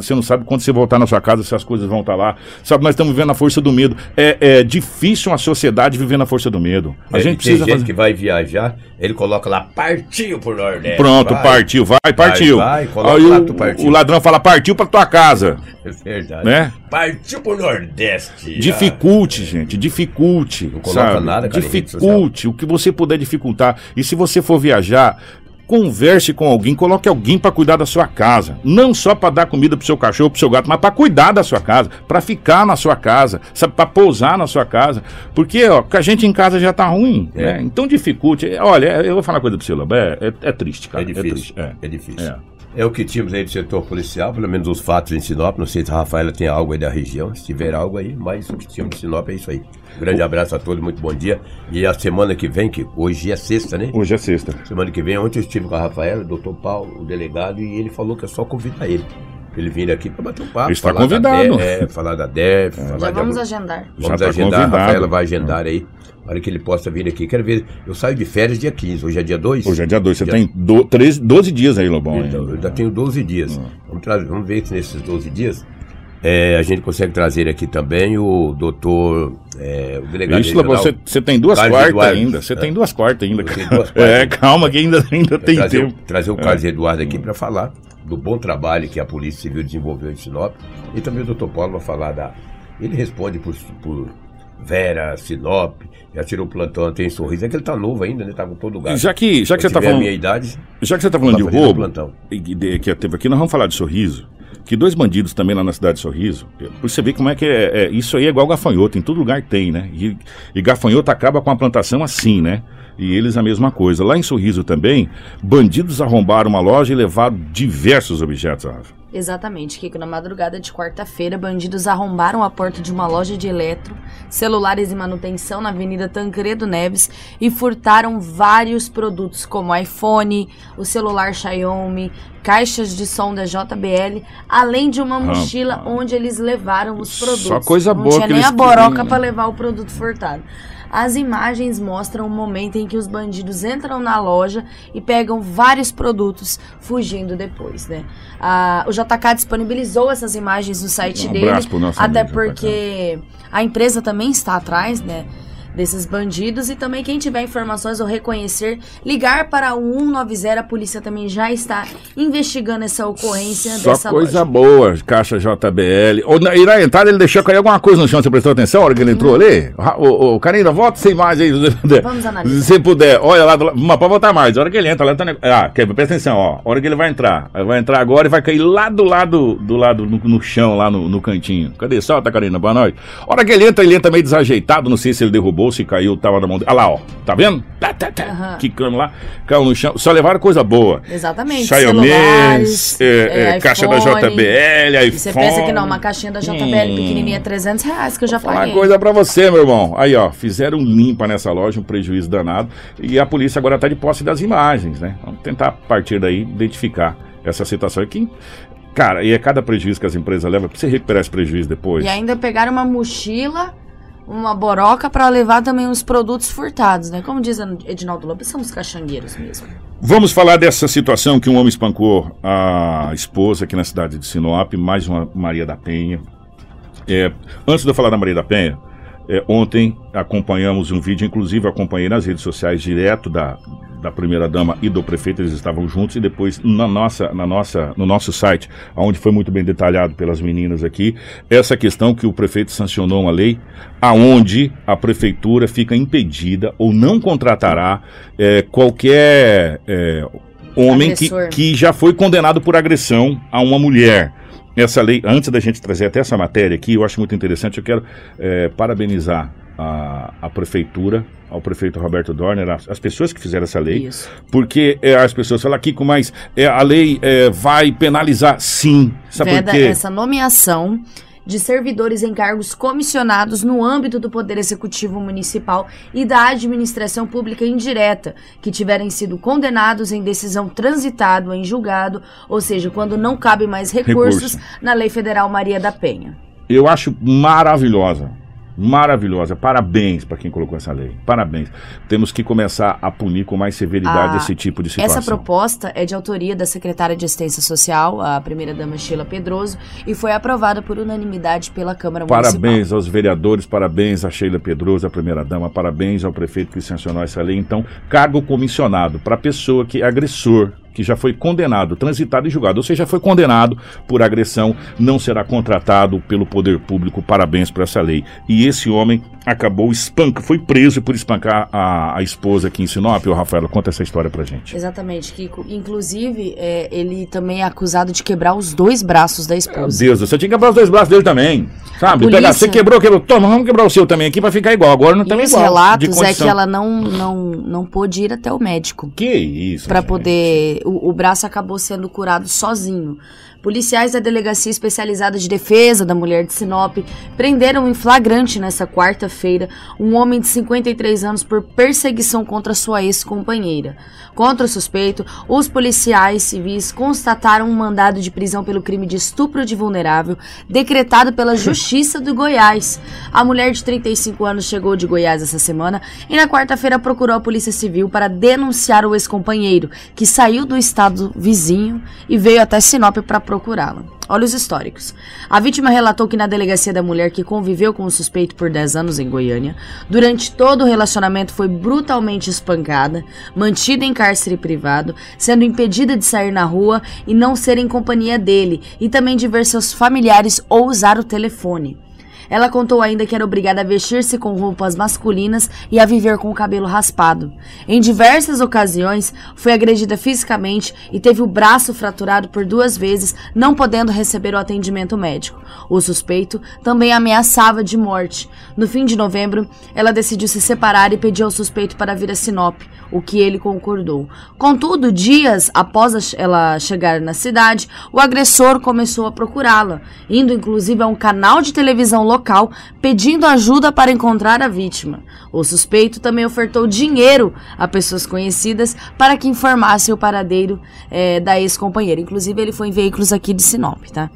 você não sabe quando você voltar na sua casa se as coisas vão estar lá. Sabe, nós estamos vivendo a força do medo. É, é difícil uma sociedade viver na força do medo. A É, gente precisa tem gente fazer... que vai viajar, ele coloca lá, partiu pro Nordeste. Pronto, vai. partiu, vai, partiu. vai, coloca Aí o, partiu. o ladrão fala, partiu pra tua casa. É verdade. Né? Partiu pro Nordeste. Dificulte, gente, dificulte. Não coloca sabe? nada, cara, Dificulte o que você puder dificultar. E se você for viajar, converse com alguém, coloque alguém pra cuidar da sua casa. Não só pra dar comida pro seu cachorro, pro seu gato, mas pra cuidar da sua casa, pra ficar na sua casa, sabe, para pousar na sua casa. Porque, ó, a gente em casa já tá ruim, É. né? Então dificulte. Olha, eu vou falar uma coisa pro você, Lobo, é, é, é triste, cara. É difícil. triste, é. É difícil. É. É. o que tínhamos aí do setor policial, pelo menos os fatos em Sinop. Não sei se a Rafaela tem algo aí da região. Se tiver algo aí, mas o que tínhamos de Sinop é isso aí. Grande abraço a todos, muito bom dia. E a semana que vem, que hoje é sexta, né? Hoje é sexta. Semana que vem, ontem eu estive com a Rafaela, o doutor Paulo, o delegado, e ele falou que é só convidar ele. Pra Ele vir aqui pra bater um papo. Está falar da convidado. DEF, é, falar da DEF. falar Já de vamos algum- agendar. Já Vamos tá agendar, convidado. a Rafaela vai agendar aí. Para que ele possa vir aqui. Quero ver. Eu saio de férias dia 15, hoje é dia 2. Hoje é dia 2. Você Dia- tem do, 13, 12 dias aí, Lobão. Então, eu ainda. tenho 12 dias. Ah. Vamos, trazer, vamos ver se nesses 12 dias é, a gente consegue trazer aqui também o doutor. É, o delegado Isso, Lobão, você, tem duas quartas ainda. Você É. tem duas quartas ainda. Duas É, calma que ainda, ainda tem trazer, tempo. O, trazer o Carlos Eduardo aqui para falar do bom trabalho que a Polícia Civil desenvolveu em Sinop. E também o doutor Paulo vai falar da. Ele responde por, por Vera, Sinop, já tirou o plantão, tem sorriso. É que ele tá novo ainda, né? Tá com todo gasto. Já que, já que você tá falando, minha idade, já que você tá falando de roubo, plantão. de- que teve aqui, nós vamos falar de Sorriso. Que dois bandidos também lá na cidade de Sorriso. Pra você ver como é que é, é- Isso aí é igual gafanhoto, em todo lugar tem, né? E, e gafanhoto acaba com a plantação assim, né? E eles a mesma coisa. Lá em Sorriso também, bandidos arrombaram uma loja e levaram diversos objetos, Rafa. Exatamente, Kiko. Na madrugada de quarta-feira, bandidos arrombaram a porta de uma loja de eletro, celulares e manutenção na Avenida Tancredo Neves e furtaram vários produtos como iPhone, o celular Xiaomi, caixas de som da JBL, além de uma mochila onde eles levaram os Só produtos. coisa Não boa tinha que nem a boroca queriam, para né? levar o produto furtado. As imagens mostram o momento em que os bandidos entram na loja e pegam vários produtos, fugindo depois, né? Ah, o JK disponibilizou essas imagens no site Um dele, até porque a empresa também está atrás, né? Desses bandidos e também quem tiver informações ou reconhecer, ligar para o 190, a polícia também já está investigando essa ocorrência Só dessa coisa loja. boa, caixa JBL. Ou na, e na entrada ele deixou cair alguma coisa no chão, você prestou atenção na hora que ele entrou ali? Ra- Ô, ô, Karina, volta sem mais aí, se puder. Vamos analisar. Se você puder, olha lá, do, mas pode voltar mais. A hora que ele entra, lá tá, ah, quer, presta atenção, ó. A hora que ele vai entrar, ele vai entrar agora e vai cair lá do lado, do lado, no, no chão, lá no, no cantinho. Cadê? Solta, Karina, boa noite. A hora que ele entra, ele entra meio desajeitado, não sei se ele derrubou, se caiu, tava na mão dele. Olha lá, ó, tá vendo? Tá, tá, tá, Aham. quicando lá, caiu no chão. Só levaram coisa boa. Exatamente. Xiaomi, é, é, é, caixa da. JBL, iPhone. E você pensa que não, uma caixinha da JBL Hum. pequenininha é 300 reais que eu já uma paguei. coisa pra você, meu irmão. Aí, ó, fizeram limpa nessa loja, um prejuízo danado. E a polícia agora tá de posse das imagens, né? Vamos tentar, a partir daí, identificar essa situação aqui. Cara, e é cada prejuízo que as empresas levam pra você recuperar esse prejuízo depois. E ainda pegaram uma mochila, uma boroca pra levar também os produtos furtados, né? Como diz Edinaldo Lobo, são os caxangueiros mesmo. Vamos falar dessa situação que um homem espancou a esposa aqui na cidade de Sinop, mais uma Maria da Penha. É, antes de eu falar da Maria da Penha, é, ontem acompanhamos um vídeo, inclusive acompanhei nas redes sociais direto da, da primeira dama e do prefeito, eles estavam juntos e depois na nossa, na nossa, no nosso site, onde foi muito bem detalhado pelas meninas aqui, essa questão que o prefeito sancionou uma lei aonde a prefeitura fica impedida ou não contratará é, qualquer é, homem que, que já foi condenado por agressão a uma mulher. Essa lei, antes da gente trazer até essa matéria aqui, eu acho muito interessante, eu quero é, parabenizar a, a prefeitura, ao prefeito Roberto Dorner, as, as pessoas que fizeram essa lei, Isso. porque é, as pessoas falam, Kiko, mas é, a lei é, vai penalizar sim. Sabe por Veda quê? essa nomeação de servidores em cargos comissionados no âmbito do Poder Executivo Municipal e da administração pública indireta, que tiverem sido condenados em decisão transitado em julgado, ou seja, quando não cabe mais recursos Recurso. na Lei Federal Maria da Penha. Eu acho maravilhosa. Maravilhosa. Parabéns para quem colocou essa lei. Parabéns. Temos que começar a punir com mais severidade A- esse tipo de situação. Essa proposta é de autoria da secretária de Assistência Social, a primeira-dama Sheila Pedroso, e foi aprovada por unanimidade pela Câmara Municipal. Parabéns aos vereadores, parabéns a Sheila Pedroso, a primeira-dama, parabéns ao prefeito que sancionou essa lei. Então, cargo comissionado para pessoa que é agressor, que já foi condenado, transitado e julgado, ou seja, foi condenado por agressão, não será contratado pelo poder público. Parabéns por essa lei. E esse homem acabou espanca, foi preso por espancar a, a esposa aqui em Sinop. Ô, Rafaela, conta essa história pra gente. Exatamente, Kiko. Inclusive, é, ele também é acusado de quebrar os dois braços da Meu esposa. Deus, você tinha que quebrar os dois braços dele também. Sabe? Polícia- você quebrou, quebrou. Toma, vamos quebrar o seu também aqui pra ficar igual. Agora não os igual. de relatos é que ela não, não, não pôde ir até o médico. Que isso? Pra gente. poder. O, o braço acabou sendo curado sozinho. Policiais da Delegacia Especializada de Defesa da Mulher de Sinop prenderam em flagrante nessa quarta-feira um homem de 53 anos por perseguição contra sua ex-companheira. Contra o suspeito, os policiais civis constataram um mandado de prisão pelo crime de estupro de vulnerável decretado pela Justiça do Goiás. A mulher de 35 anos chegou de Goiás essa semana e na quarta-feira procurou a Polícia Civil para denunciar o ex-companheiro, que saiu do estado vizinho e veio até Sinop para procurá-la. Olha os históricos. A vítima relatou que na delegacia da mulher que conviveu com o suspeito por 10 anos em Goiânia, durante todo o relacionamento foi brutalmente espancada, mantida em cárcere privado, sendo impedida de sair na rua e não ser em companhia dele, e também de ver seus familiares ou usar o telefone. Ela contou ainda que era obrigada a vestir-se com roupas masculinas e a viver com o cabelo raspado. Em diversas ocasiões, foi agredida fisicamente e teve o braço fraturado por duas vezes, não podendo receber o atendimento médico. O suspeito também ameaçava de morte. No fim de novembro, ela decidiu se separar e pediu ao suspeito para vir a Sinop, o que ele concordou. Contudo, dias após ela chegar na cidade, o agressor começou a procurá-la, indo inclusive a um canal de televisão local pedindo ajuda para encontrar a vítima. O suspeito também ofertou dinheiro a pessoas conhecidas para que informassem o paradeiro eh, da ex-companheira. Inclusive, ele foi em veículos aqui de Sinop, tá?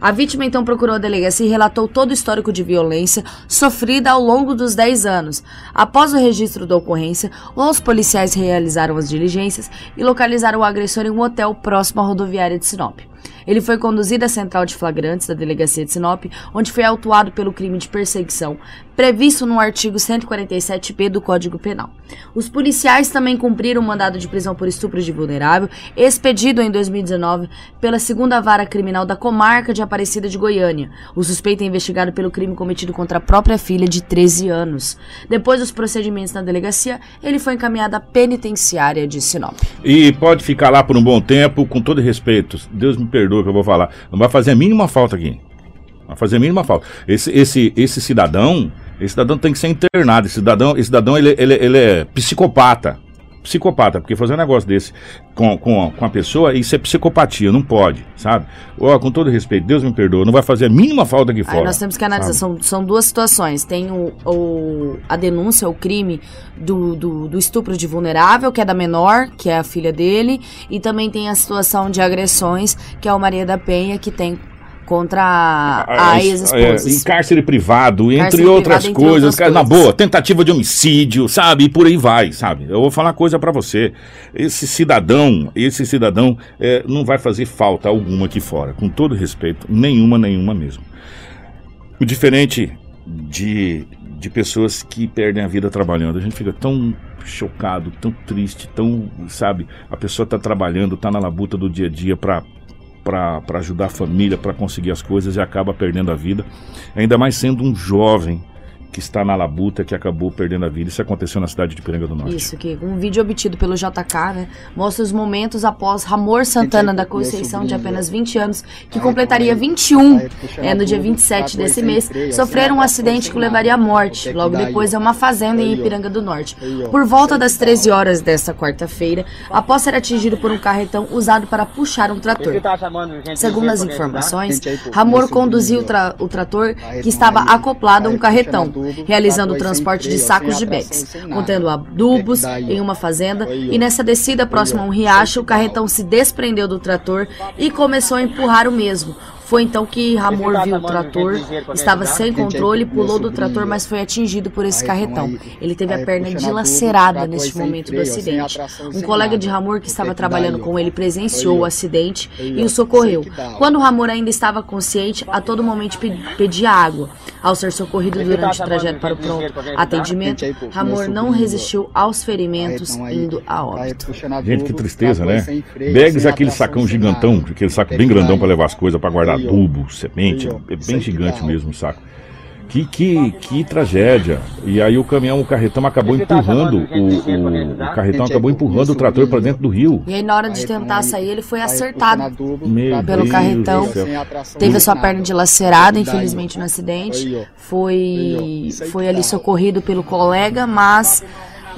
A vítima então procurou a delegacia e relatou todo o histórico de violência sofrida ao longo dos 10 anos. Após o registro da ocorrência, os policiais realizaram as diligências e localizaram o agressor em um hotel próximo à rodoviária de Sinop. Ele foi conduzido à central de flagrantes da delegacia de Sinop, onde foi autuado pelo crime de perseguição, previsto no artigo 147b do Código Penal. Os policiais também cumpriram o mandado de prisão por estupro de vulnerável, expedido em 2019 pela segunda vara criminal da comarca de Aparecida de Goiânia. O suspeito é investigado pelo crime cometido contra a própria filha de 13 anos. Depois dos procedimentos na delegacia, ele foi encaminhado à penitenciária de Sinop. E pode ficar lá por um bom tempo, com todo respeito. Deus me perdoe que eu vou falar. Não vai fazer a mínima falta aqui. Vai fazer a mínima falta. Esse, esse, esse cidadão, esse cidadão tem que ser internado. Esse cidadão, esse cidadão ele, ele, ele é psicopata. Psicopata, porque fazer um negócio desse com, com, com a pessoa, isso é psicopatia, não pode, sabe? Ó, com todo respeito, Deus me perdoa, não vai fazer a mínima falta aqui Aí fora. nós temos que analisar, são, são duas situações. Tem o, o- a denúncia, o crime do, do, do estupro de vulnerável, que é da menor, que é a filha dele, e também tem a situação de agressões, que é o Maria da Penha, que tem contra a, a É, ex-esposa. em cárcere privado, entre Cárcere outras privado, entre coisas, outras na coisas. boa, tentativa de homicídio, sabe? E por aí vai, sabe? Eu vou falar coisa pra você. Esse cidadão, esse cidadão é, não vai fazer falta alguma aqui fora, com todo respeito, nenhuma, nenhuma mesmo. O diferente de, de pessoas que perdem a vida trabalhando, a gente fica tão chocado, tão triste, tão, sabe? A pessoa tá trabalhando, tá na labuta do dia a dia pra para ajudar a família, para conseguir as coisas e acaba perdendo a vida. Ainda mais sendo um jovem que está na labuta que acabou perdendo a vida. Isso aconteceu na cidade de Piranga do Norte. Isso, que um vídeo obtido pelo JK, né, mostra os momentos após Ramor Santana da Conceição, de apenas 20 anos, que completaria 21 é, no dia 27 desse mês, sofrer um acidente que o levaria à morte, logo depois a uma fazenda em Ipiranga do Norte. Por volta das 13 horas. desta quarta-feira, após ser atingido por um carretão usado para puxar um trator. Segundo as informações, Ramor conduziu o, tra- o trator que estava acoplado a um carretão, realizando o transporte de sacos de bags, contendo adubos em uma fazenda, e nessa descida próxima a um riacho, o carretão se desprendeu do trator e começou a empurrar o mesmo, Foi então que Ramor viu o trator, estava sem controle, pulou do trator, mas foi atingido por esse carretão. Ele teve a perna dilacerada neste momento do acidente. Um colega de Ramor que estava trabalhando com ele presenciou o acidente e o socorreu. Quando Ramor ainda estava consciente, a todo momento pedia água. Ao ser socorrido durante o trajeto para o pronto atendimento, Ramor não resistiu aos ferimentos, indo a óbito. Gente, que tristeza, né? Bags é aquele sacão gigantão, aquele saco bem grandão para levar as coisas, para guardar adubo, semente, é bem gigante mesmo o saco. Que, que, que tragédia. E aí o caminhão, o carretão acabou empurrando, o, o, o carretão acabou empurrando o trator para dentro do rio. E aí na hora de tentar sair, ele foi acertado Meu pelo Deus carretão. Teve a sua perna dilacerada, infelizmente, no acidente. Foi, foi ali socorrido pelo colega, mas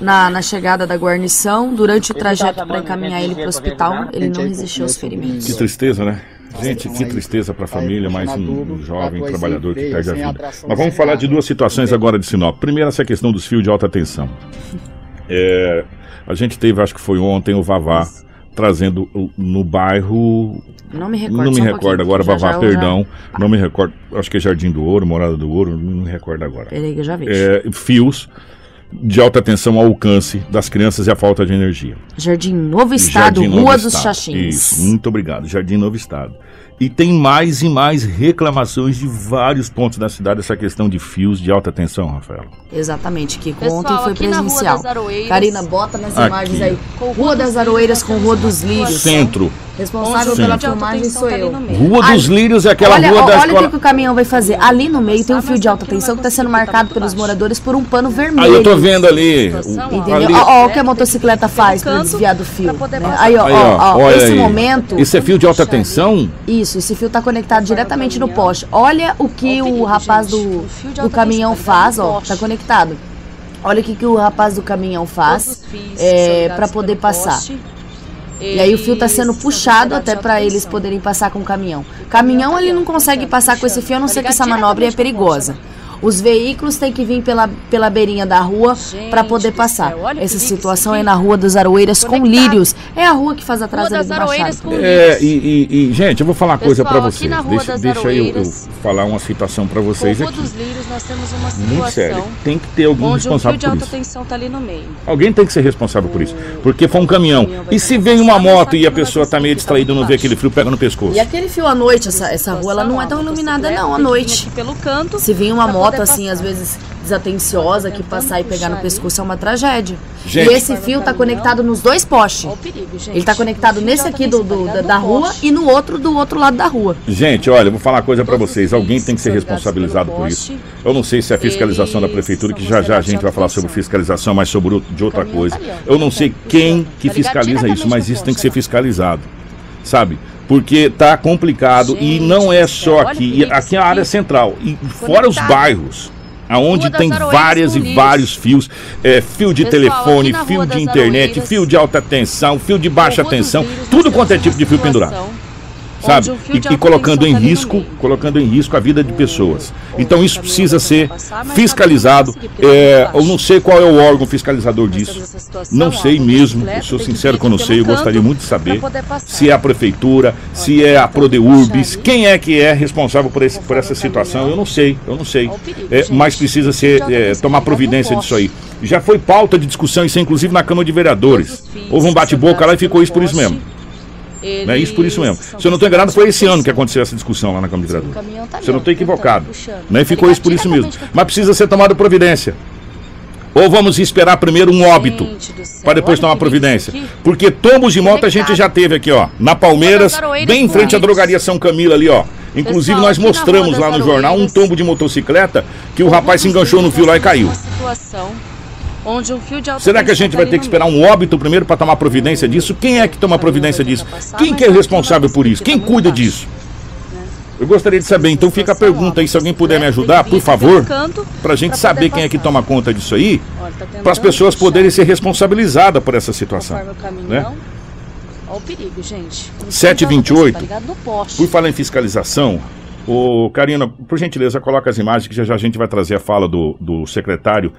na, na chegada da guarnição, durante o trajeto para encaminhar ele para o hospital, ele não resistiu aos ferimentos. Que tristeza, né? Gente, que tristeza para a família, mais um jovem trabalhador que perde a vida. Mas vamos falar de duas situações agora de Sinop. Primeiro, essa questão dos fios de alta tensão. É, a gente teve, acho que foi ontem, o Vavá trazendo no bairro. Não me recordo, não me recordo um agora, Vavá, já, perdão. Já... Não me recordo, acho que é Jardim do Ouro, Morada do Ouro, não me recordo agora. Peraí, que eu já vi. É, fios de alta tensão ao alcance das crianças e a falta de energia. Jardim Novo Estado, Jardim Rua Novo dos Estado. Xaxins. Isso, muito obrigado. Jardim Novo Estado. E tem mais e mais reclamações de vários pontos da cidade essa questão de fios de alta tensão, Rafael. Exatamente, que ontem foi presencial. Karina, bota nas aqui. imagens aí. Rua das Aroeiras com Rua dos Lírios. Centro. Responsável pela filmagem sou eu. Rua dos Lírios é aquela olha, rua da Olha o que o caminhão vai fazer. Ali no meio tem um fio de alta tensão que está sendo marcado pelos moradores por um pano vermelho. Aí eu tô vendo ali. Entendeu? Ó, o que a motocicleta faz para desviar do fio. Né? Aí, ó, ó, ó esse momento. Isso é fio de alta tensão? Isso, esse fio está conectado diretamente no poste. Olha o que o rapaz do, do caminhão faz, ó. Tá conectado. Olha o que, que o rapaz do caminhão faz é, para poder passar. E aí o fio está sendo puxado até para eles poderem passar com o caminhão. Caminhão ele não consegue passar com esse fio, a não ser que essa manobra é perigosa. Os veículos têm que vir pela, pela beirinha da rua para poder passar. Céu, Essa situação é na Rua das Aroeiras com Lírios. É a rua que faz atrás rua das Aroeiras com É, e, e, e, gente, eu vou falar uma coisa para vocês. Deixa, deixa eu, eu, falar uma situação para vocês aqui. dos Lírios nós temos uma situação Muito sério. Tem que ter alguém responsável por isso. Tensão tá ali no meio. Alguém tem que ser responsável por isso. Porque foi um caminhão. E se vem uma moto e a pessoa tá meio distraída não vê aquele fio, pega no pescoço. E aquele fio à noite, essa, essa rua, ela não é tão iluminada não à noite. Se vem uma moto assim, às vezes desatenciosa que passar e pegar no pescoço é uma tragédia. Gente. E esse fio está conectado nos dois postes. Ele está conectado nesse aqui do, do da, da, rua e no outro do outro lado da rua. Gente, olha, vou falar uma coisa para vocês. Alguém tem que ser responsabilizado por isso. Eu não sei se é a fiscalização da prefeitura, que já já a gente vai falar sobre fiscalização, mas sobre de outra coisa. Eu não sei quem que fiscaliza isso, mas isso tem que ser fiscalizado. Sabe? Porque tá complicado Gente, e não é só aqui, aqui é a área central e fora os bairros. Aonde tem várias e vários fios, é, fio de Pessoal, telefone, fio de internet, fio de alta tensão, fio de baixa tensão, tudo quanto é tipo de fio pendurado sabe? E, e colocando em risco, colocando em risco a vida de pessoas. Então isso precisa ser fiscalizado. É, eu não sei qual é o órgão fiscalizador disso. Não sei mesmo. Eu sou sincero que eu não sei. Eu gostaria muito de saber se é a prefeitura, se é a Prodeurbis, quem é que é responsável por, esse, por essa situação. Eu não sei. Eu não sei. É, mas precisa ser é, tomar providência disso aí. Já foi pauta de discussão isso, inclusive na Câmara de Vereadores. Houve um bate-boca lá e ficou isso por isso mesmo. Eles... Né? Isso por isso mesmo. Se eu não estou enganado, foi esse ano que aconteceu essa discussão lá na Câmara de Vereadores. Tá Se eu não estou equivocado. Né? Ficou isso por isso mesmo. Mas precisa ser tomada providência. Ou vamos esperar primeiro um óbito para depois tomar providência? Porque tombos de moto a gente já teve aqui, ó. Na Palmeiras, bem em frente à drogaria São Camilo ali, ó. Inclusive nós mostramos lá no jornal um tombo de motocicleta que o rapaz se enganchou no fio lá e caiu onde um fio de Será que a gente vai ter que esperar um óbito primeiro para tomar providência disso? Quem é que toma providência disso? Quem que é responsável por isso? Quem cuida disso? Eu gostaria de saber, então fica a pergunta aí, se alguém puder me ajudar, por favor, para a gente saber quem é que toma conta disso aí, para as pessoas poderem ser responsabilizadas por essa situação. Né? Olha o perigo, gente. 728. Por falar em fiscalização, o Karina, por gentileza, coloca as imagens que já, já a gente vai trazer a fala do, do secretário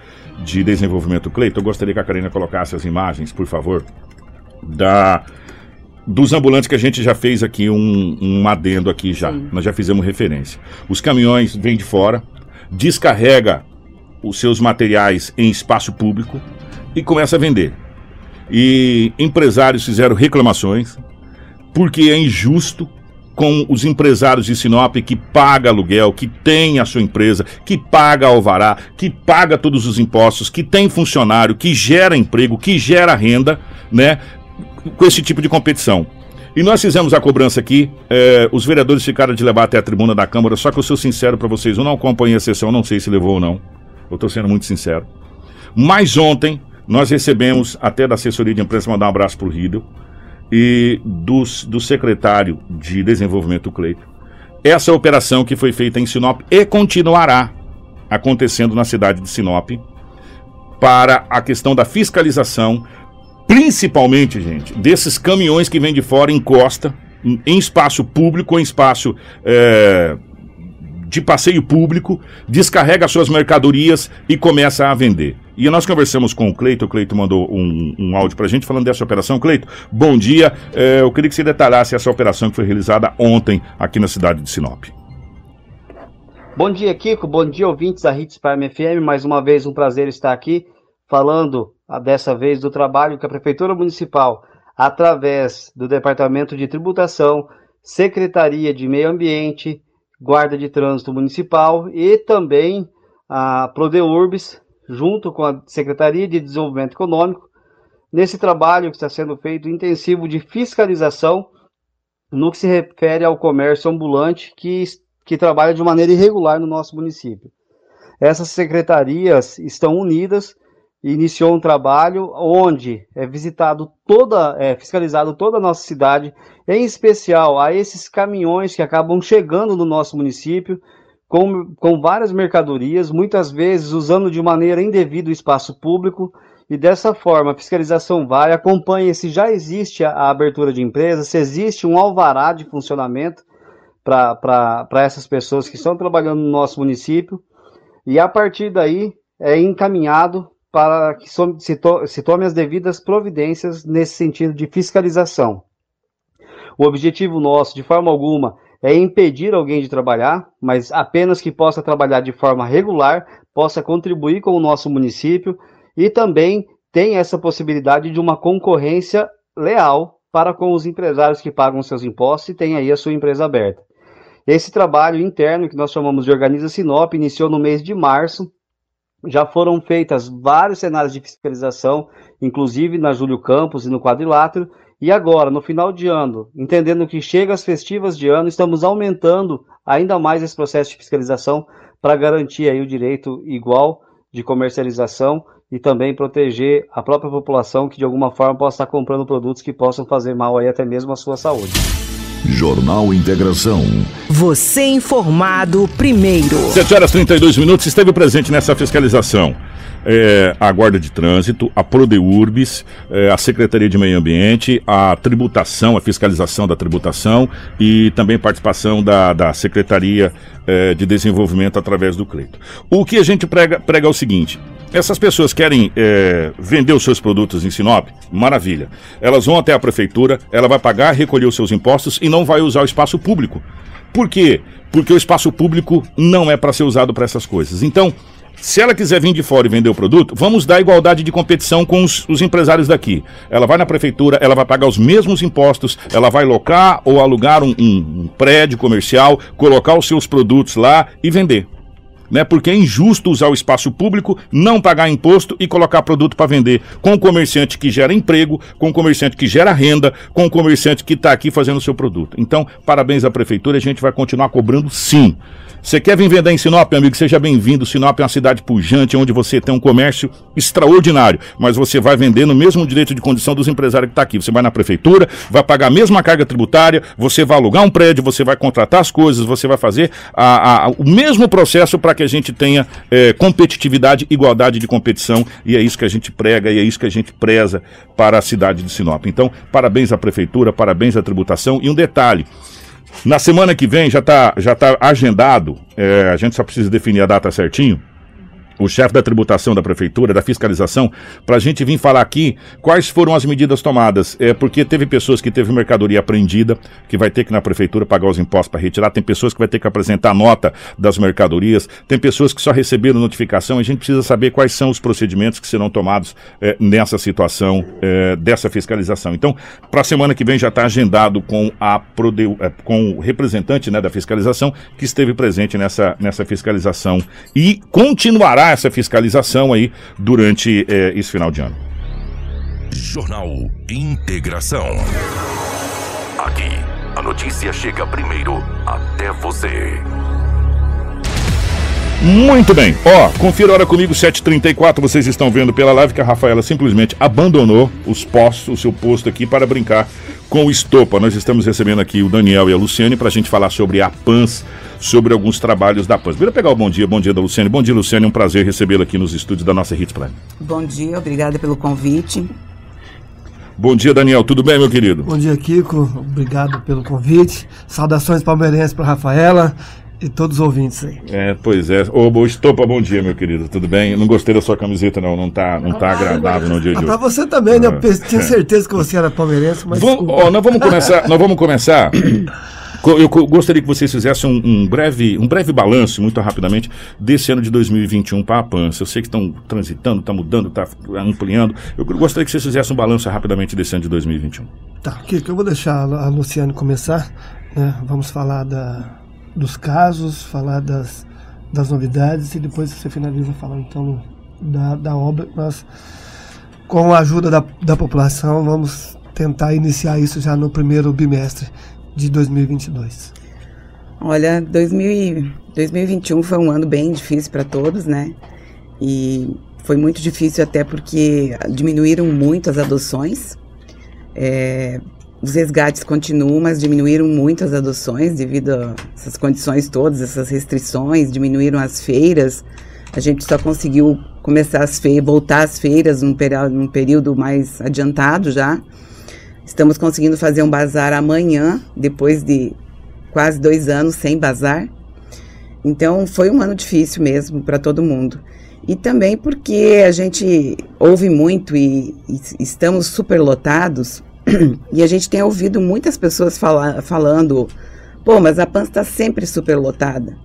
de Desenvolvimento Cleiton. Eu gostaria que a Karina colocasse as imagens, por favor, da dos ambulantes que a gente já fez aqui um, um adendo aqui já. Sim. Nós já fizemos referência. Os caminhões vêm de fora, descarrega os seus materiais em espaço público e começa a vender. E empresários fizeram reclamações porque é injusto com os empresários de Sinop que paga aluguel, que tem a sua empresa, que paga alvará, que paga todos os impostos, que tem funcionário, que gera emprego, que gera renda, né? Com esse tipo de competição. E nós fizemos a cobrança aqui, eh, os vereadores ficaram de levar até a tribuna da Câmara, só que eu sou sincero para vocês, eu não acompanhei a sessão, não sei se levou ou não. Eu estou sendo muito sincero. Mas ontem nós recebemos, até da assessoria de imprensa, mandar um abraço para o e dos, do secretário de Desenvolvimento Cleito. Essa operação que foi feita em Sinop e continuará acontecendo na cidade de Sinop para a questão da fiscalização, principalmente, gente, desses caminhões que vêm de fora em costa, em espaço público, em espaço é, de passeio público, descarrega suas mercadorias e começa a vender. E nós conversamos com o Cleito, o Cleito mandou um, um áudio pra gente falando dessa operação. Cleito, bom dia. É, eu queria que você detalhasse essa operação que foi realizada ontem aqui na cidade de Sinop. Bom dia, Kiko. Bom dia, ouvintes da Hits Prime FM. Mais uma vez, um prazer estar aqui falando ah, dessa vez do trabalho que a Prefeitura Municipal, através do Departamento de Tributação, Secretaria de Meio Ambiente, Guarda de Trânsito Municipal e também a Prodeurbis, junto com a Secretaria de Desenvolvimento Econômico, nesse trabalho que está sendo feito intensivo de fiscalização no que se refere ao comércio ambulante que, que trabalha de maneira irregular no nosso município. Essas secretarias estão unidas iniciou um trabalho onde é visitado toda, é fiscalizado toda a nossa cidade, em especial a esses caminhões que acabam chegando no nosso município com, com várias mercadorias, muitas vezes usando de maneira indevida o espaço público, e dessa forma a fiscalização vai, acompanha se já existe a, a abertura de empresa, se existe um alvará de funcionamento para essas pessoas que estão trabalhando no nosso município, e a partir daí é encaminhado para que se, to se tome as devidas providências nesse sentido de fiscalização. O objetivo nosso, de forma alguma, é impedir alguém de trabalhar, mas apenas que possa trabalhar de forma regular, possa contribuir com o nosso município e também tem essa possibilidade de uma concorrência leal para com os empresários que pagam seus impostos e têm aí a sua empresa aberta. Esse trabalho interno, que nós chamamos de Organiza Sinop, iniciou no mês de março. Já foram feitas vários cenários de fiscalização, inclusive na Júlio Campos e no Quadrilátero, e agora, no final de ano, entendendo que chega as festivas de ano, estamos aumentando ainda mais esse processo de fiscalização para garantir aí o direito igual de comercialização e também proteger a própria população que de alguma forma possa estar comprando produtos que possam fazer mal aí até mesmo à sua saúde. Jornal Integração. Você informado primeiro. 7 horas 32 minutos esteve presente nessa fiscalização é, a Guarda de Trânsito, a Prodeurbis, é, a Secretaria de Meio Ambiente, a tributação, a fiscalização da tributação e também participação da, da Secretaria é, de Desenvolvimento através do Cleito. O que a gente prega, prega é o seguinte: essas pessoas querem é, vender os seus produtos em Sinop? Maravilha. Elas vão até a prefeitura, ela vai pagar, recolher os seus impostos e não vai usar o espaço público. Por quê? Porque o espaço público não é para ser usado para essas coisas. Então, se ela quiser vir de fora e vender o produto, vamos dar igualdade de competição com os, os, empresários daqui. Ela vai na prefeitura, ela vai pagar os mesmos impostos, ela vai locar ou alugar um, um, um prédio comercial, colocar os seus produtos lá e vender. Né? Porque é injusto usar o espaço público, não pagar imposto e colocar produto para vender com o comerciante que gera emprego, com o comerciante que gera renda, com o comerciante que está aqui fazendo o seu produto. Então, parabéns à prefeitura, a gente vai continuar cobrando sim. Você quer vir vender em Sinop, amigo? Seja bem-vindo. Sinop é uma cidade pujante, onde você tem um comércio extraordinário, mas você vai vender no mesmo direito de condição dos empresários que está aqui. Você vai na prefeitura, vai pagar a mesma carga tributária, você vai alugar um prédio, você vai contratar as coisas, você vai fazer a, a, o mesmo processo para que a gente tenha é, competitividade, igualdade de competição, e é isso que a gente prega e é isso que a gente preza para a cidade de Sinop. Então, parabéns à prefeitura, parabéns à tributação. E um detalhe. Na semana que vem já está já tá agendado, é, a gente só precisa definir a data certinho. O chefe da tributação da prefeitura, da fiscalização, para a gente vir falar aqui quais foram as medidas tomadas. É porque teve pessoas que teve mercadoria apreendida, que vai ter que na prefeitura pagar os impostos para retirar, tem pessoas que vai ter que apresentar nota das mercadorias, tem pessoas que só receberam notificação. A gente precisa saber quais são os procedimentos que serão tomados é, nessa situação é, dessa fiscalização. Então, para a semana que vem já está agendado com a é, com o representante né, da fiscalização que esteve presente nessa, nessa fiscalização e continuará essa fiscalização aí durante é, esse final de ano. Jornal Integração. Aqui, a notícia chega primeiro até você. Muito bem. Ó, confira a hora comigo, 7h34. Vocês estão vendo pela live que a Rafaela simplesmente abandonou os postos, o seu posto aqui para brincar com o Estopa. Nós estamos recebendo aqui o Daniel e a Luciane para a gente falar sobre a PANS, sobre alguns trabalhos da PANS. Vira pegar o bom dia, bom dia da Luciane. Bom dia, Luciane. É um prazer recebê-la aqui nos estúdios da nossa Hits Prime. Bom dia, obrigada pelo convite. Bom dia, Daniel. Tudo bem, meu querido? Bom dia, Kiko. Obrigado pelo convite. Saudações palmeirenses para Rafaela e todos os ouvintes aí. É, pois é. Ô, ô, Estopa, bom dia, meu querido. Tudo bem? Eu não gostei da sua camiseta, não. Não tá, não tá agradável no dia de Ah, hoje. pra você também, né? Eu É. pe- tinha certeza que você era palmeirense, mas. Vamos, ó, nós vamos começar. nós vamos começar. Co- Eu gostaria que vocês fizessem um, um breve, um breve balanço, muito rapidamente, desse ano de 2021 para a PANS. Eu sei que estão transitando, está mudando, está ampliando. Eu gostaria que vocês fizessem um balanço rapidamente desse ano de 2021. Tá, Kiko, eu vou deixar a Luciane começar. Né? Vamos falar da, dos casos, falar das, das novidades e depois você finaliza falando então da, da obra. Nós, com a ajuda da, da população, vamos tentar iniciar isso já no primeiro bimestre de 2022. Olha, 2000 e- 2021 foi um ano bem difícil para todos, né? E foi muito difícil até porque diminuíram muito as adoções. É, os resgates continuam, mas diminuíram muito as adoções devido a essas condições todas, essas restrições, diminuíram as feiras. A gente só conseguiu começar as feiras, voltar às feiras num, num período mais adiantado já. Estamos conseguindo fazer um bazar amanhã, depois de quase dois anos sem bazar. Então foi um ano difícil mesmo para todo mundo. E também porque a gente ouve muito e, e estamos superlotados e a gente tem ouvido muitas pessoas fala, falando: pô, mas a PAN está sempre superlotada.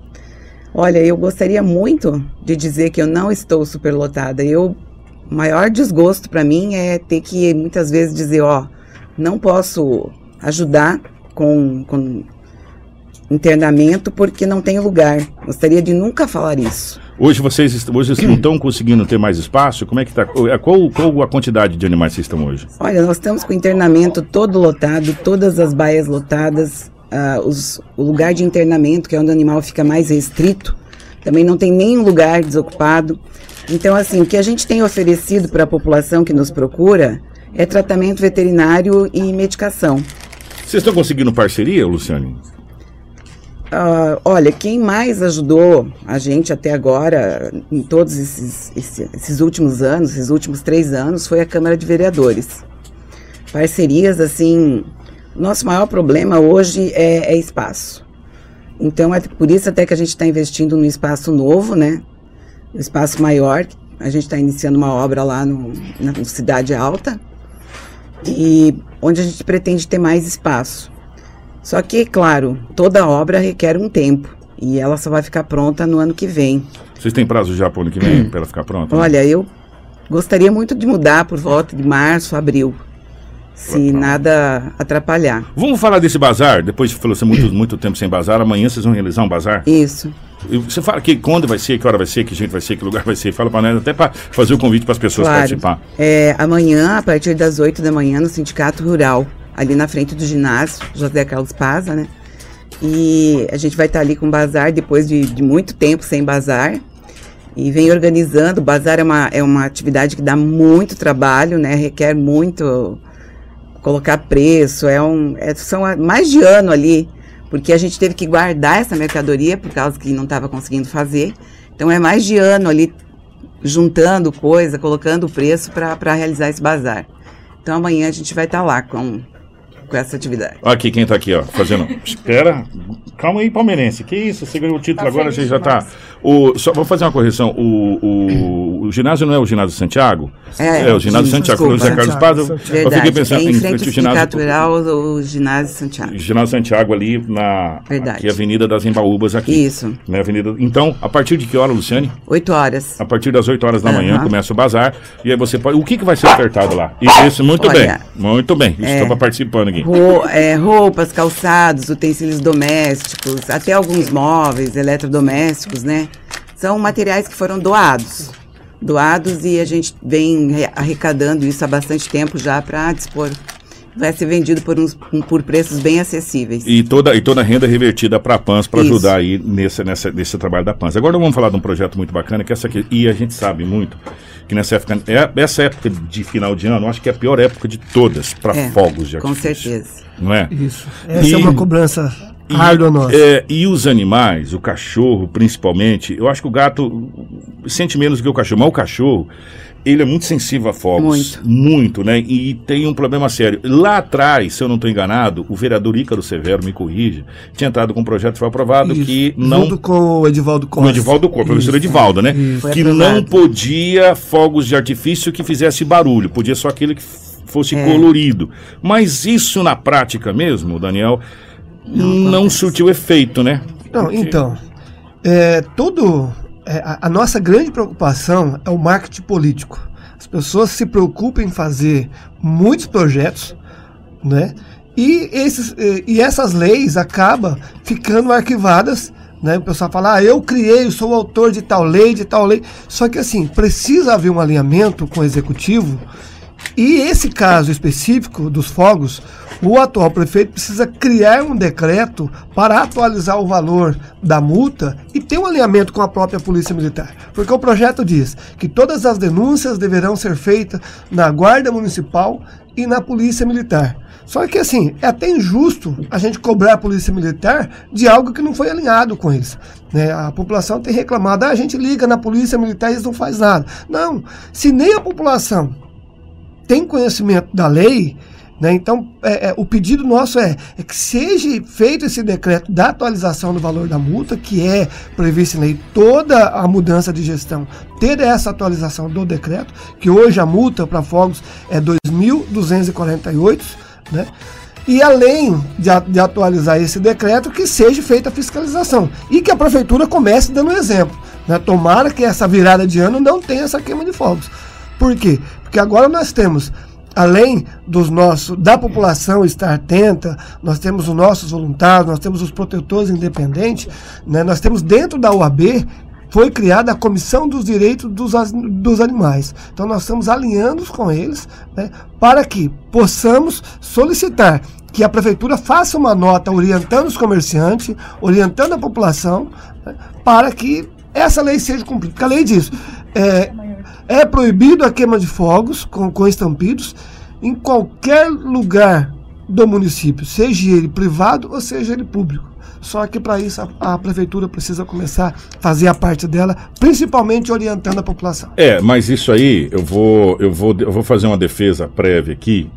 Olha, eu gostaria muito de dizer que eu não estou superlotada. Eu, o maior desgosto para mim é ter que muitas vezes dizer: ó, não posso ajudar com, com internamento porque não tem lugar. Gostaria de nunca falar isso. Hoje vocês hoje não estão conseguindo ter mais espaço? Como é que está? Qual, qual a quantidade de animais vocês estão hoje? Olha, nós estamos com o internamento todo lotado, todas as baias lotadas, ah, os- o lugar de internamento, que é onde o animal fica mais restrito, também não tem nenhum lugar desocupado. Então, assim, o que a gente tem oferecido para a população que nos procura é tratamento veterinário e medicação. Vocês estão conseguindo parceria, Luciane? Ah, olha, quem mais ajudou a gente até agora, em todos esses, esse- esses últimos anos, esses últimos três anos, foi a Câmara de Vereadores. Parcerias, assim, nosso maior problema hoje é, é espaço. Então, é por isso até que a gente está investindo num espaço novo, né? Um espaço maior. A gente está iniciando uma obra lá no, na Cidade Alta, e onde a gente pretende ter mais espaço. Só que, claro, toda obra requer um tempo e ela só vai ficar pronta no ano que vem. Vocês têm prazo já para o ano que vem para ela ficar pronta? né? Olha, eu gostaria muito de mudar por volta de março, abril, se nada atrapalhar. Vamos falar desse bazar? Depois de falou assim, muito, muito tempo sem bazar, amanhã vocês vão realizar um bazar? Isso. E Você fala que quando vai ser, que hora vai ser, que gente vai ser, que lugar vai ser. Fala para nós, até para fazer o convite para as pessoas Claro. participar. É, amanhã, a partir das 8 da manhã, no Sindicato Rural, ali na frente do ginásio, José Carlos Paza, né? E a gente vai estar ali com bazar depois de, de muito tempo sem bazar. E vem organizando. O bazar é uma, é uma atividade que dá muito trabalho, né? Requer muito colocar preço. É um, é, são mais de ano ali, porque a gente teve que guardar essa mercadoria por causa que não estava conseguindo fazer. Então é mais de ano ali juntando coisa, colocando preço para realizar esse bazar. Então amanhã a gente vai estar lá com, com essa atividade. Olha aqui quem tá aqui, ó, fazendo. Espera. Calma aí, palmeirense. Que isso? Você ganhou o título Tá agora, você já tá. O, só vou fazer uma correção. O, o, o ginásio não é o ginásio Santiago? É, o ginásio Santiago. desculpa. José Carlos Paz, eu, fiquei pensando é em frente ao ginásio. Natural, o ginásio Santiago. Ginásio Santiago ali na Verdade. aqui, Avenida das Embaúbas aqui. Isso. Né, Avenida, então, a partir de que hora, Luciane? 8 horas. A partir das 8 horas da manhã Aham. começa o bazar. E aí você pode. O que, que vai ser ofertado lá? Isso, muito Olha, bem. Muito bem. Estou participando aqui. É, roupas, calçados, utensílios domésticos, até alguns móveis, eletrodomésticos, né? São materiais que foram doados. Doados e a gente vem re- arrecadando isso há bastante tempo já para dispor. Vai ser vendido por, uns, por preços bem acessíveis. E toda, e toda a renda revertida para a PANS para ajudar aí nesse, nessa, nesse trabalho da PANS. Agora vamos falar de um projeto muito bacana, que é essa aqui, e a gente sabe muito que nessa época, é, essa época de final de ano, eu acho que é a pior época de todas para É, fogos de Com artifício. certeza. Não é? Isso. Essa E- é uma cobrança E, árdua nossa. é, e os animais, o cachorro principalmente, eu acho que o gato sente menos que o cachorro, mas o cachorro, ele é muito sensível a fogos. Muito. Muito, né? E tem um problema sério. Lá atrás, se eu não estou enganado, o vereador Ícaro Severo, me corrija, tinha entrado com um projeto que foi aprovado Isso. que não Junto com o Edivaldo com o Costa. Edivaldo Corpo, professor Isso. Edivaldo, né? Foi Que não podia fogos de artifício que fizesse barulho, podia só aquele que fosse É. colorido. Mas isso na prática mesmo, Daniel, não, acontece. surtiu efeito, né? Não, Porque- então, é, todo, é, a, a nossa grande preocupação é o marketing político. As pessoas se preocupam em fazer muitos projetos, né? E, esses, eh, e essas leis acabam ficando arquivadas, né? O pessoal fala, ah, eu criei, eu sou o autor de tal lei, de tal lei. Só que assim, precisa haver um alinhamento com o executivo e esse caso específico dos fogos, o atual prefeito precisa criar um decreto para atualizar o valor da multa e ter um alinhamento com a própria Polícia Militar. Porque o projeto diz que todas as denúncias deverão ser feitas na Guarda Municipal e na Polícia Militar. Só que assim, é até injusto a gente cobrar a Polícia Militar de algo que não foi alinhado com eles. né? A população tem reclamado, ah, a gente liga na Polícia Militar e eles não faz nada. Não, se nem a população tem conhecimento da lei, né? então é, é, o pedido nosso é, é que seja feito esse decreto da atualização do valor da multa, que é previsto em lei toda a mudança de gestão, ter essa atualização do decreto, que hoje a multa para fogos é 2.248, né? E além de, de atualizar esse decreto, que seja feita a fiscalização e que a prefeitura comece dando exemplo. Né? Tomara que essa virada de ano não tenha essa queima de fogos. Por quê? Porque agora nós temos, além dos nossos, da população estar atenta, nós temos os nossos voluntários, nós temos os protetores independentes, né? nós temos dentro da UAB foi criada a Comissão dos Direitos dos, dos Animais. Então nós estamos alinhando com eles né, para que possamos solicitar que a prefeitura faça uma nota orientando os comerciantes, orientando a população, né, para que essa lei seja cumprida. Porque a lei diz, é, é proibido a queima de fogos com, com estampidos em qualquer lugar do município, seja ele privado ou seja ele público. Só que para isso a, a prefeitura precisa começar a fazer a parte dela, principalmente orientando a população. É, mas isso aí, eu vou, eu vou, eu vou fazer uma defesa prévia aqui.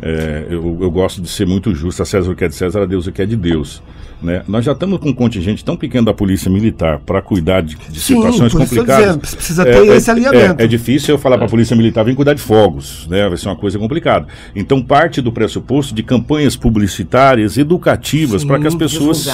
É, eu, eu gosto de ser muito justo. A César o que é de César, a Deus o que é de Deus. Né? Nós já estamos com um contingente tão pequeno da Polícia Militar para cuidar de, de Sim, situações complicadas. dizendo, precisa ter esse alinhamento. É, é difícil eu falar para a Polícia Militar vir cuidar de fogos, né? Vai ser uma coisa complicada. Então parte do pressuposto de campanhas publicitárias, educativas, para que as pessoas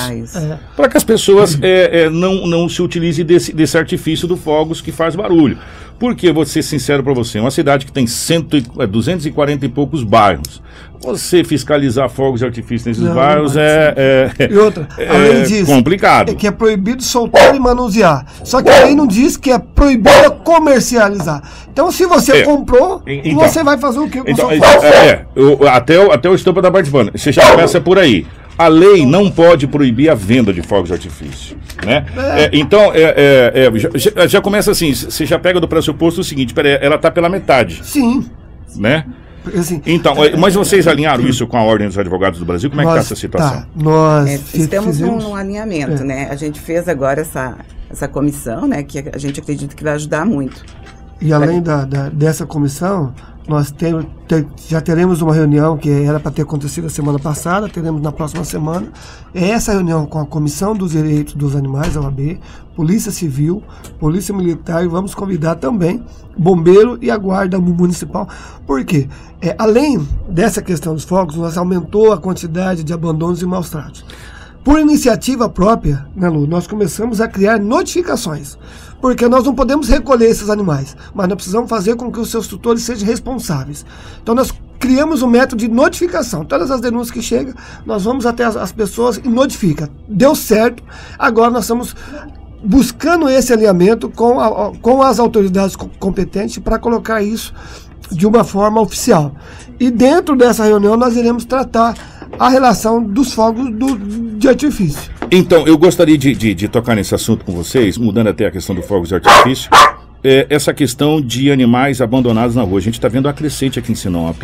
para que as pessoas é, é, não, não se utilizem desse, desse artifício do fogos que faz barulho. Porque, vou ser sincero para você, é uma cidade que tem cento e, é, 240 e poucos bairros. Você fiscalizar fogos de artifício nesses Não, bairros não é, é, E outra, a é lei diz complicado. é que é proibido soltar e manusear. Só que a lei não diz que é proibido comercializar. Então, se você É. comprou, então. você vai fazer o quê com Então, seu é, fogo? é, eu- até, o, até o estampa da participando. Você já começa por aí. A lei não pode proibir a venda de fogos de artifício. Né? É, então, é, é, é, já- já, começa assim: você já pega do pressuposto o seguinte: peraí, ela está pela metade. Sim. Né? Assim, Então, é, mas vocês alinharam isso com a Ordem dos Advogados do Brasil? Como é que está essa situação? tá, nós É, estamos num, fizemos- num alinhamento, É. né? A gente fez agora essa, essa comissão, né? Que a gente acredita que vai ajudar muito. E além da, da- dessa comissão, Nós tem, tem, já teremos uma reunião que era para ter acontecido a semana passada, teremos na próxima semana. É essa reunião com a Comissão dos Direitos dos Animais, a OAB, Polícia Civil, Polícia Militar e vamos convidar também Bombeiro e a Guarda Municipal. Por quê? É, além dessa questão dos fogos, nós aumentou a quantidade de abandonos e maus tratos. Por iniciativa própria, né, Lu, nós começamos a criar notificações porque nós não podemos recolher esses animais, mas nós precisamos fazer com que os seus tutores sejam responsáveis. Então nós criamos um método de notificação. Todas as denúncias que chegam, nós vamos até as, as pessoas e notifica. Deu certo, agora nós estamos buscando esse alinhamento com, a, com as autoridades competentes para colocar isso de uma forma oficial. E dentro dessa reunião nós iremos tratar a relação dos fogos do, de artifício. Então, eu gostaria de, de, de, tocar nesse assunto com vocês, mudando até a questão do fogos de artifício. É, essa questão de animais abandonados na rua. A gente está vendo a crescente aqui em Sinop.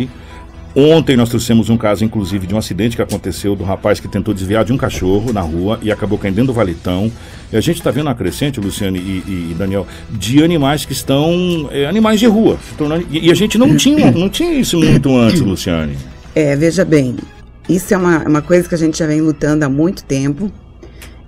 Ontem nós trouxemos um caso, inclusive, de um acidente que aconteceu do rapaz que tentou desviar de um cachorro na rua e acabou caindo dentro do valetão. E a gente está vendo a crescente, Luciano e, e, Daniel, de animais que estão. É, animais de rua. Tornando, e, e, a gente não tinha, não tinha isso muito antes, Luciane. É, veja bem, isso é uma, uma coisa que a gente já vem lutando há muito tempo.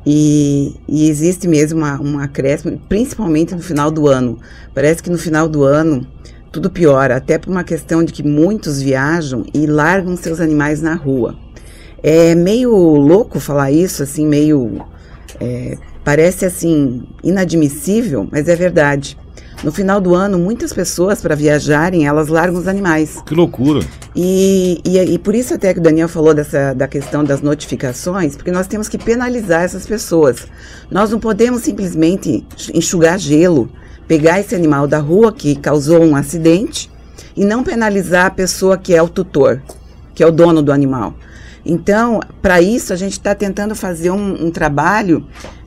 E, e, existe mesmo um acréscimo, principalmente no final do ano. Parece que no final do ano tudo piora, até por uma questão de que muitos viajam e largam seus animais na rua. É meio louco falar isso, assim, meio. É, parece assim inadmissível, mas é verdade. No final do ano, muitas pessoas, para viajarem, elas largam os animais. Que loucura! E, e, e, por isso até que o Daniel falou dessa, da questão das notificações, porque nós temos que penalizar essas pessoas. Nós não podemos simplesmente enxugar gelo, pegar esse animal da rua que causou um acidente e não penalizar a pessoa que é o tutor, que é o dono do animal. Então, para isso, a gente está tentando fazer um, um trabalho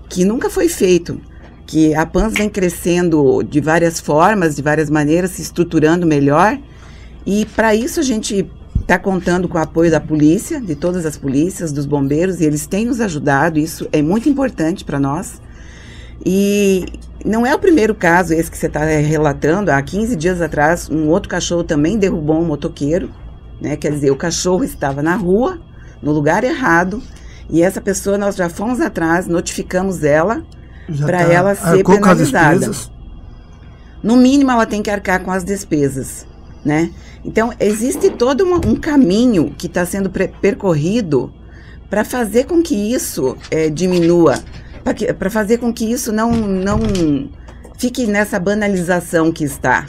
que nunca foi feito que a PANS vem crescendo de várias formas, de várias maneiras, se estruturando melhor. E para isso a gente está contando com o apoio da polícia, de todas as polícias, dos bombeiros, e eles têm nos ajudado, isso é muito importante para nós. E não é o primeiro caso esse que você está relatando. Há 15 dias atrás, um outro cachorro também derrubou um motoqueiro. Né? Quer dizer, o cachorro estava na rua, no lugar errado, e essa pessoa nós já fomos atrás, notificamos ela, para tá ela ser penalizada. No mínimo, ela tem que arcar com as despesas, né? Então, existe todo um, um caminho que está sendo percorrido para fazer com que isso é, diminua, para fazer com que isso não, não fique nessa banalização que está.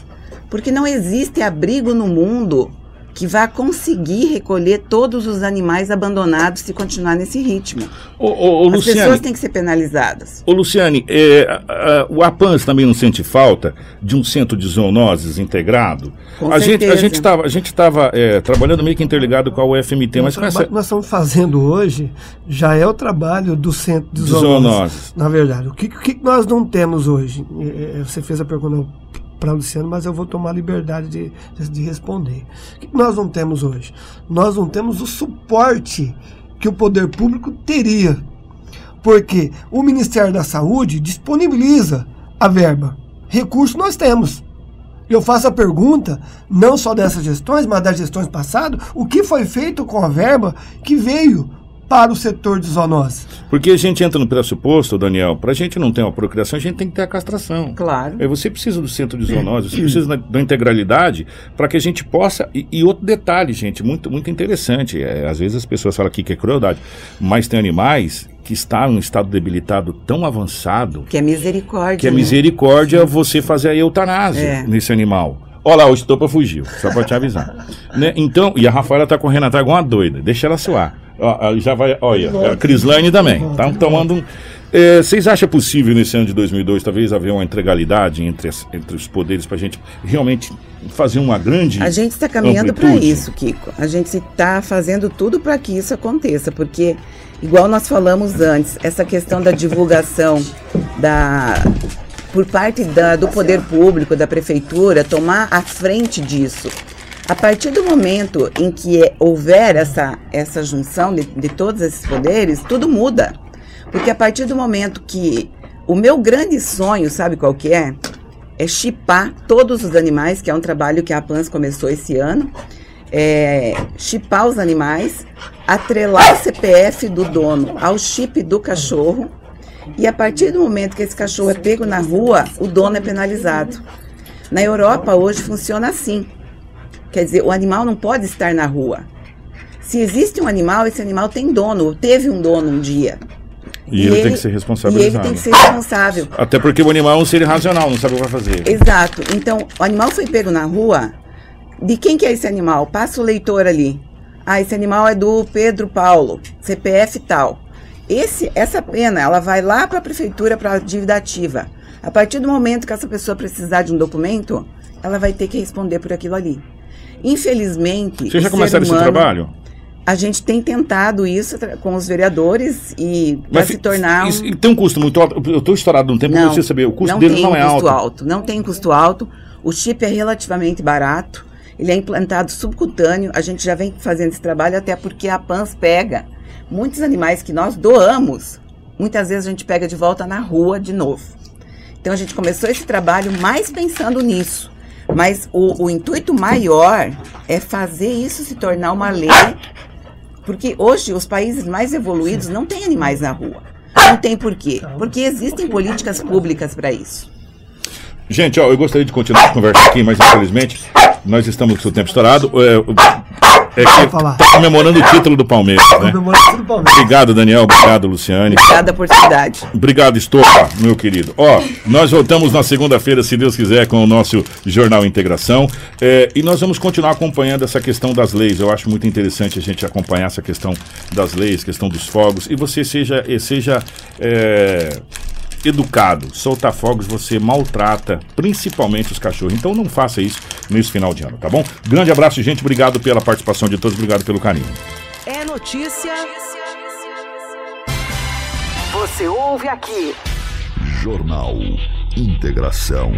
Porque não existe abrigo no mundo que vai conseguir recolher todos os animais abandonados se continuar nesse ritmo. Ô, ô, ô, As Luciane, pessoas têm que ser penalizadas. Ô Luciane, é, a, a, o APANS também não sente falta de um centro de zoonoses integrado? Com a certeza. gente a gente estava gente é, trabalhando meio que interligado com a UFMT, mas o essa... nós estamos fazendo hoje já é o trabalho do centro de, de zoonoses, zoonoses. Na verdade, o que, o que nós não temos hoje? É, é, você fez a pergunta para Luciano, mas eu vou tomar liberdade de, de, de responder. O que nós não temos hoje? Nós não temos o suporte que o poder público teria. Porque o Ministério da Saúde disponibiliza a verba. Recurso nós temos. Eu faço a pergunta, não só dessas gestões, mas das gestões passadas, o que foi feito com a verba que veio para o setor de zoonose. Porque a gente entra no pressuposto, Daniel, para a gente não ter uma procriação, a gente tem que ter a castração. Claro. Aí você precisa do centro de zoonose, você precisa da, da integralidade para que a gente possa. E, e, outro detalhe, gente, muito, muito interessante. É, às vezes as pessoas falam aqui que é crueldade, mas tem animais que está em um estado debilitado tão avançado. Que é misericórdia. Que é né? misericórdia você fazer a eutanásia é. nesse animal. Olha lá, o estopa fugiu, só para te avisar. né? Então, e a Rafaela tá correndo atrás igual uma doida, deixa ela suar. Ó, já vai, olha, a Crislane também. Tá tomando um. É, vocês acham possível nesse ano de 2002 talvez haver uma integralidade entre, as, entre os poderes para a gente realmente fazer uma grande. A gente está caminhando para isso, Kiko. A gente está fazendo tudo para que isso aconteça, porque, igual nós falamos antes, essa questão da divulgação da, por parte da, do poder público, da prefeitura, tomar a frente disso. A partir do momento em que houver essa, essa junção de, de todos esses poderes, tudo muda. Porque a partir do momento que o meu grande sonho, sabe qual que é? É é chipar todos os animais, que é um trabalho que a PANS começou esse ano. É, chipar os animais, atrelar o CPF do dono ao chip do cachorro. E a partir do momento que esse cachorro é pego na rua, o dono é penalizado. Na Europa hoje funciona assim. Quer dizer, o animal não pode estar na rua. Se existe um animal, esse animal tem dono, teve um dono um dia. E, e ele, ele, tem que ser responsabilizado. E ele tem que ser responsável. Até porque o animal é um ser irracional, não sabe o que vai fazer. Exato. Então, o animal foi pego na rua. De quem que é esse animal? Passa o leitor ali. Ah, esse animal é do Pedro Paulo, CPF tal. Esse, essa pena, ela vai lá para a prefeitura para dívida ativa. A partir do momento que essa pessoa precisar de um documento, ela vai ter que responder por aquilo ali. Infelizmente. Você já começaram humano, esse trabalho? A gente tem tentado isso com os vereadores e vai se tornar. Um... tem um custo muito alto. Eu estou estourado no tempo, não, preciso saber. O custo dele não é alto. Não tem custo alto. Não tem custo alto. O chip é relativamente barato. Ele é implantado subcutâneo. A gente já vem fazendo esse trabalho até porque a PANS pega muitos animais que nós doamos. Muitas vezes a gente pega de volta na rua de novo. Então a gente começou esse trabalho mais pensando nisso. Mas o, o intuito maior é fazer isso se tornar uma lei porque hoje os países mais evoluídos não têm animais na rua. Não tem por quê? Porque existem políticas públicas para isso. Gente, ó, eu gostaria de continuar a conversa aqui, mas infelizmente nós estamos com o tempo estourado. É, é que tá comemorando o título do Palmeiras, né? Obrigado, Daniel. Obrigado, Luciane. Obrigada por cidade. Obrigado, Estopa, meu querido. Ó, nós voltamos na segunda-feira, se Deus quiser, com o nosso Jornal Integração. É, e nós vamos continuar acompanhando essa questão das leis. Eu acho muito interessante a gente acompanhar essa questão das leis, questão dos fogos. E você seja, seja é, educado. Soltar fogos você maltrata, principalmente os cachorros. Então não faça isso nesse final de ano, tá bom? Grande abraço, gente. Obrigado pela participação de todos. Obrigado pelo carinho. É notícia. Você ouve aqui. Jornal Integração.